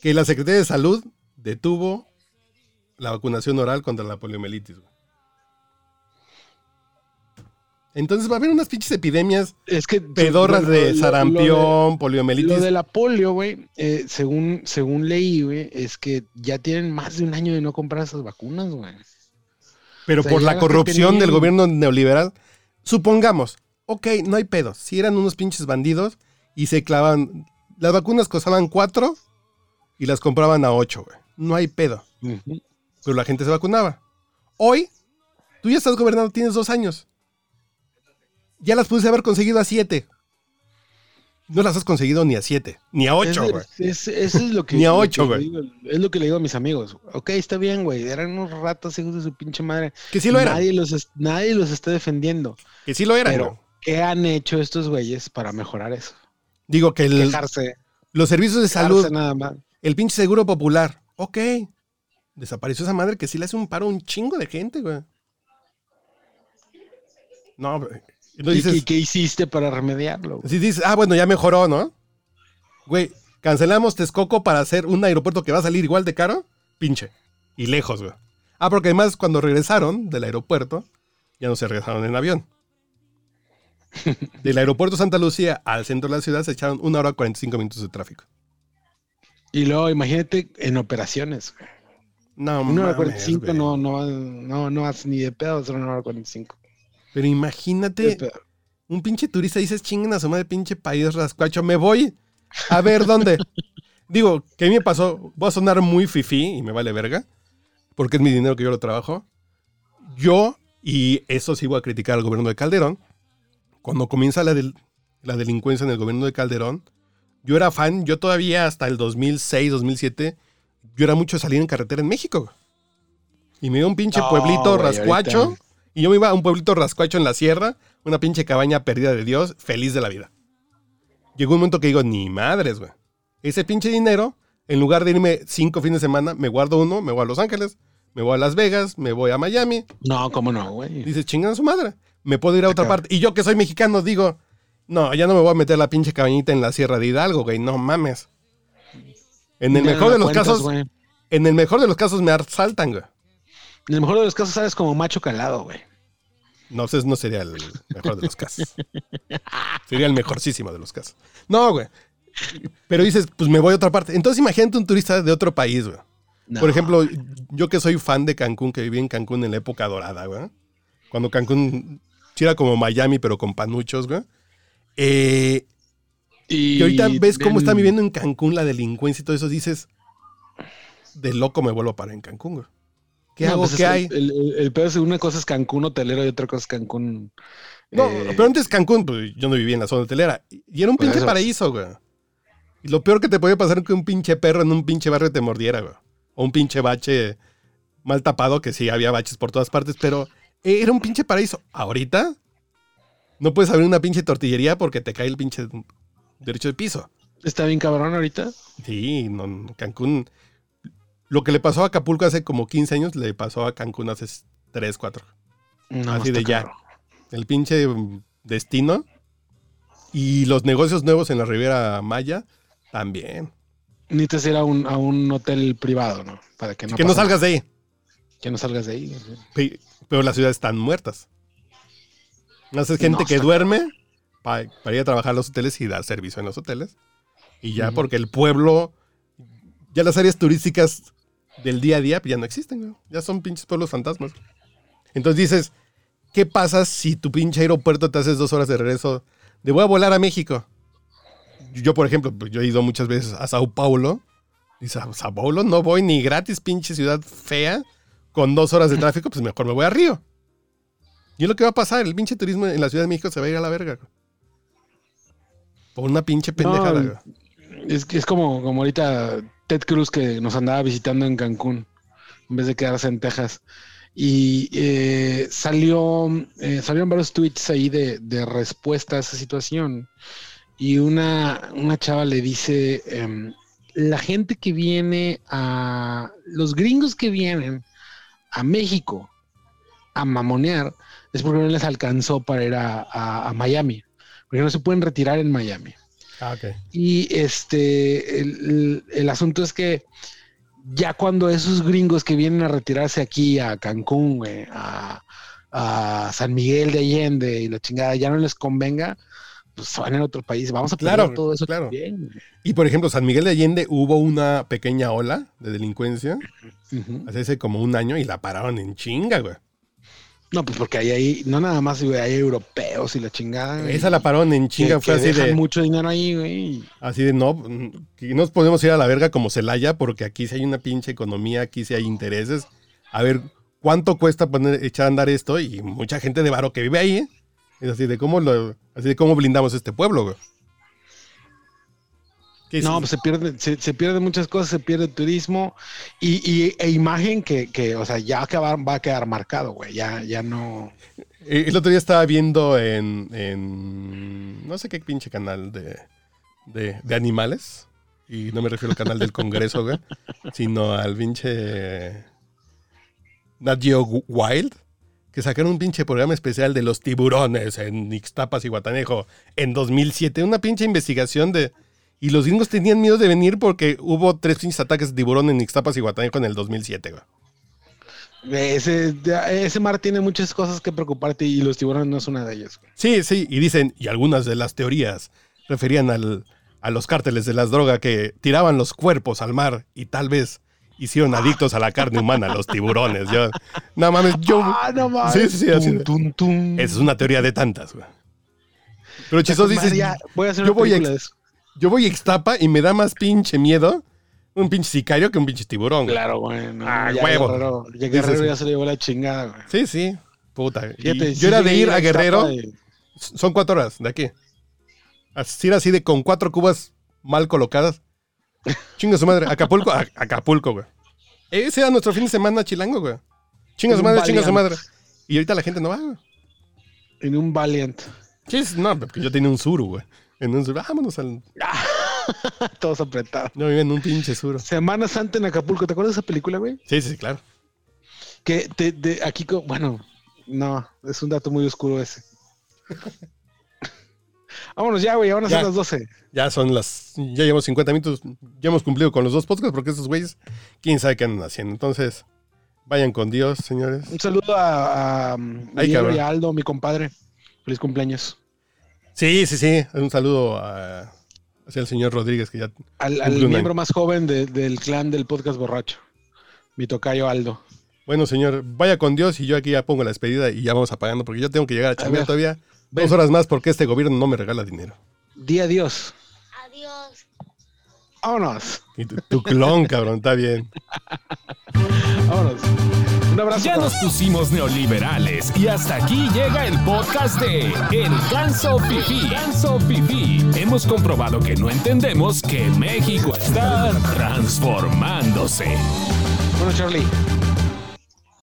Que la Secretaría de Salud detuvo la vacunación oral contra la poliomielitis. güey. Entonces va a haber unas pinches epidemias Es que pedorras bueno, de lo- lo de- sarampión, poliomielitis. Lo de la polio, güey, eh, según, según leí, güey, es que ya tienen más de un año de no comprar esas vacunas, güey. Pero o sea, por la corrupción del gobierno neoliberal, supongamos, ok, no hay pedo. Si eran unos pinches bandidos y se clavan. Las vacunas costaban cuatro y las compraban a ocho, güey. No hay pedo. Pero la gente se vacunaba. Hoy, tú ya estás gobernando, tienes dos años. Ya las pudiste haber conseguido a siete. No las has conseguido ni a siete, ni a ocho, güey. es- Eso es lo que. Ni a ocho, güey. Es lo que le digo a mis amigos. Ok, está bien, güey. Eran unos ratos hijos de su pinche madre. Que sí lo eran, Nadie los, nadie los está defendiendo. que sí lo eran. Pero, güey. ¿qué han hecho estos güeyes para mejorar eso? Digo que el- Quejarse. los servicios de Salud. salud, nada más. el pinche seguro popular, ok. Desapareció esa madre que sí le hace un paro a un chingo de gente, güey. No, Y no ¿Y, dices, y qué hiciste para remediarlo? si dices, ah, bueno, ya mejoró, ¿no? Güey, cancelamos Texcoco para hacer un aeropuerto que va a salir igual de caro, pinche. Y lejos, güey. Ah, porque además cuando regresaron del aeropuerto, ya no se regresaron en avión. Del aeropuerto Santa Lucía al centro de la ciudad se echaron una hora 45 minutos de tráfico. Y luego imagínate en operaciones. güey. No, Una hora mames, 45 güey. no, no, no, no haces ni de pedo hacer una hora 45. Pero imagínate, un pinche turista dices, chinguen a su madre, pinche país rascuacho, me voy a ver dónde. Digo, que a mí me pasó, voy a sonar muy fifí y me vale verga, porque es mi dinero que yo lo trabajo. Yo, y eso sí voy a criticar al gobierno de Calderón, cuando comienza la, del- la delincuencia en el gobierno de Calderón, yo era fan, yo todavía hasta el 2006, 2007, yo era mucho salir en carretera en México. Y me iba a un pinche No, pueblito rascuacho. ahorita. Y yo me iba a un pueblito rascuacho en la sierra, una pinche cabaña perdida de Dios, feliz de la vida. Llegó un momento que digo, ni madres, güey. Ese pinche dinero, en lugar de irme cinco fines de semana, me guardo uno, me voy a Los Ángeles, me voy a Las Vegas, me voy a Miami. No, cómo no, güey. Dices, chingan a su madre. Me puedo ir a otra Acá. parte. Y yo que soy mexicano digo, no, ya no me voy a meter la pinche cabañita en la sierra de Hidalgo, güey. No mames. En el mejor de los cuentas, casos, güey. en el mejor de los casos me asaltan, güey. En el mejor de los casos sabes como macho calado, güey. No, ese no sería el mejor de los casos. Sería el mejorcísimo de los casos. No, güey. Pero dices, pues me voy a otra parte. Entonces imagínate un turista de otro país, güey. No. Por ejemplo, yo que soy fan de Cancún, que viví en Cancún en la época dorada, güey. Cuando Cancún sí era como Miami, pero con panuchos, güey. Eh, y ahorita ves cómo ven- están viviendo en Cancún la delincuencia y todo eso, dices, de loco me vuelvo para en Cancún, güey. ¿Qué No, hago? pues es ¿Qué que hay? El, el- el pedo es una cosa es Cancún hotelero y otra cosa es Cancún. No, eh, pero antes Cancún, pues yo no vivía en la zona hotelera. Y era un pinche eso. paraíso, güey. Y lo peor que te podía pasar es que un pinche perro en un pinche barrio te mordiera, güey. O un pinche bache mal tapado, que sí había baches por todas partes, pero era un pinche paraíso. Ahorita no puedes abrir una pinche tortillería porque te cae el pinche derecho de piso. Está bien cabrón ahorita. Sí, no, Cancún. Lo que le pasó a Acapulco hace como 15 años, le pasó a Cancún hace 3, 4. No, Así de ya. el pinche destino y los negocios nuevos en la Riviera Maya también. Necesitas ir a un, a un hotel privado, ¿no? Para que no, que no salgas de ahí. Que no salgas de ahí. Pe- Pero las ciudades están muertas. Haces gente No, que duerme pa- para ir a trabajar a los hoteles y dar servicio en los hoteles. Y ya porque el pueblo, ya las áreas turísticas del día a día pues, ya no existen, güey. ya son pinches pueblos fantasmas. Entonces dices, ¿qué pasa si tu pinche aeropuerto te haces dos horas de regreso? De voy a volar a México. Yo, por ejemplo, pues, yo he ido muchas veces a Sao Paulo. A Sao Paulo no voy ni gratis, pinche ciudad fea, con dos horas de tráfico, pues mejor me voy a Río. Y es lo que va a pasar, el pinche turismo en la Ciudad de México se va a ir a la verga. güey. Por una pinche pendejada. No. Es, que es como, como ahorita Ted Cruz que nos andaba visitando en Cancún en vez de quedarse en Texas. Y eh, salió, eh, salieron varios tweets ahí de, de respuesta a esa situación. Y una, una chava le dice, em, la gente que viene a, los gringos que vienen a México a mamonear es porque no les alcanzó para ir a, a- a Miami, porque no se pueden retirar en Miami. Ah, ok. Y este, el, el- asunto es que ya cuando esos gringos que vienen a retirarse aquí a Cancún, güey, a, a San Miguel de Allende y la chingada, ya no les convenga, pues se van a otro país. Vamos a Claro, todo eso claro. también. Y por ejemplo, San Miguel de Allende hubo una pequeña ola de delincuencia Ujú. hace como un año y la pararon en chinga, güey. No, pues porque hay ahí, no nada más, güey, hay europeos y la chingada. güey, Esa la pararon en que- chinga, que fue así dejan de, mucho dinero ahí, güey. así de no, que nos podemos ir a la verga como Celaya porque aquí sí hay una pinche economía, aquí sí hay intereses. A ver, ¿cuánto cuesta poner, echar a andar esto? Y mucha gente de varo que vive ahí, ¿eh? es así de cómo lo, así de cómo blindamos este pueblo, güey. ¿Qué No, es- pues se pierde, se, se pierde muchas cosas, se pierde turismo y, y- e imagen que, que, o sea, ya que va, va a quedar marcado, güey. Ya, ya no. Eh, El otro día estaba viendo en, en no sé qué pinche canal de, de, de animales. Y no me refiero al canal del Congreso, güey. Sino al pinche Nat Geo Wild. Que sacaron un pinche programa especial de los tiburones en Ixtapas y Guatanejo en 2007. Una pinche investigación de... Y los gringos tenían miedo de venir porque hubo tres pinches ataques de tiburón en Ixtapas y Guatanejo en el 2007, güey. Ese, ese mar tiene muchas cosas que preocuparte y los tiburones no es una de ellas. güey. Sí, sí, y dicen, y algunas de las teorías referían al, a los cárteles de las drogas que tiraban los cuerpos al mar y tal vez hicieron adictos a la carne humana los tiburones. Yo, no mames, yo... Ah, no mames. Sí, sí, sí, así de- Tum, tum, tum. Esa es una teoría de tantas, güey. Pero a hacer yo una voy a yo voy a Ixtapa y me da más pinche miedo un pinche sicario que un pinche tiburón. güey. Claro, güey. No, Ah, ya huevo. Guerrero, ya Guerrero sí, sí. ya se le llevó la chingada, güey. Sí, sí. Puta. Fíjate, yo era de ir a Guerrero. Son cuatro horas de aquí. Así era así de con cuatro cubas mal colocadas. Chinga su madre. Acapulco, a- Acapulco, güey. Ese era nuestro fin de semana chilango, güey. Chinga su madre, chinga su madre. Y ahorita la gente no va, güey. En un Valiant. Es- no, porque yo tenía un suru, güey. En un suru. Vámonos al. Todos apretados. No, viven en un pinche suru. Semana Santa en Acapulco. ¿Te acuerdas de esa película, güey? Sí, sí, claro. Que te, de aquí, bueno, no, es un dato muy oscuro ese. Vámonos ya, güey, van a ser Ya. las 12. Ya son las. Ya llevamos 50 minutos. Ya hemos cumplido con los dos podcasts porque esos güeyes, quién sabe qué andan haciendo. Entonces, vayan con Dios, señores. Un saludo a, a Ay, y a Aldo, mi compadre. Feliz cumpleaños. Sí, sí, sí. Un saludo a, hacia el señor Rodríguez, que ya. Al, miembro más joven de- del clan del podcast borracho. Mi tocayo Aldo. Bueno, señor, vaya con Dios y yo aquí ya pongo la despedida y ya vamos apagando porque yo tengo que llegar a chambear todavía Ven. dos horas más porque este gobierno no me regala dinero. Di adiós. Adiós. Vámonos. Y tu, tu clon, cabrón, está bien. Vámonos. Un abrazo. Ya nos pusimos neoliberales y hasta aquí llega el podcast de El Ganso Fifi. Ganso Fifi. Hemos comprobado que no entendemos que México está transformándose. Bueno, Charlie.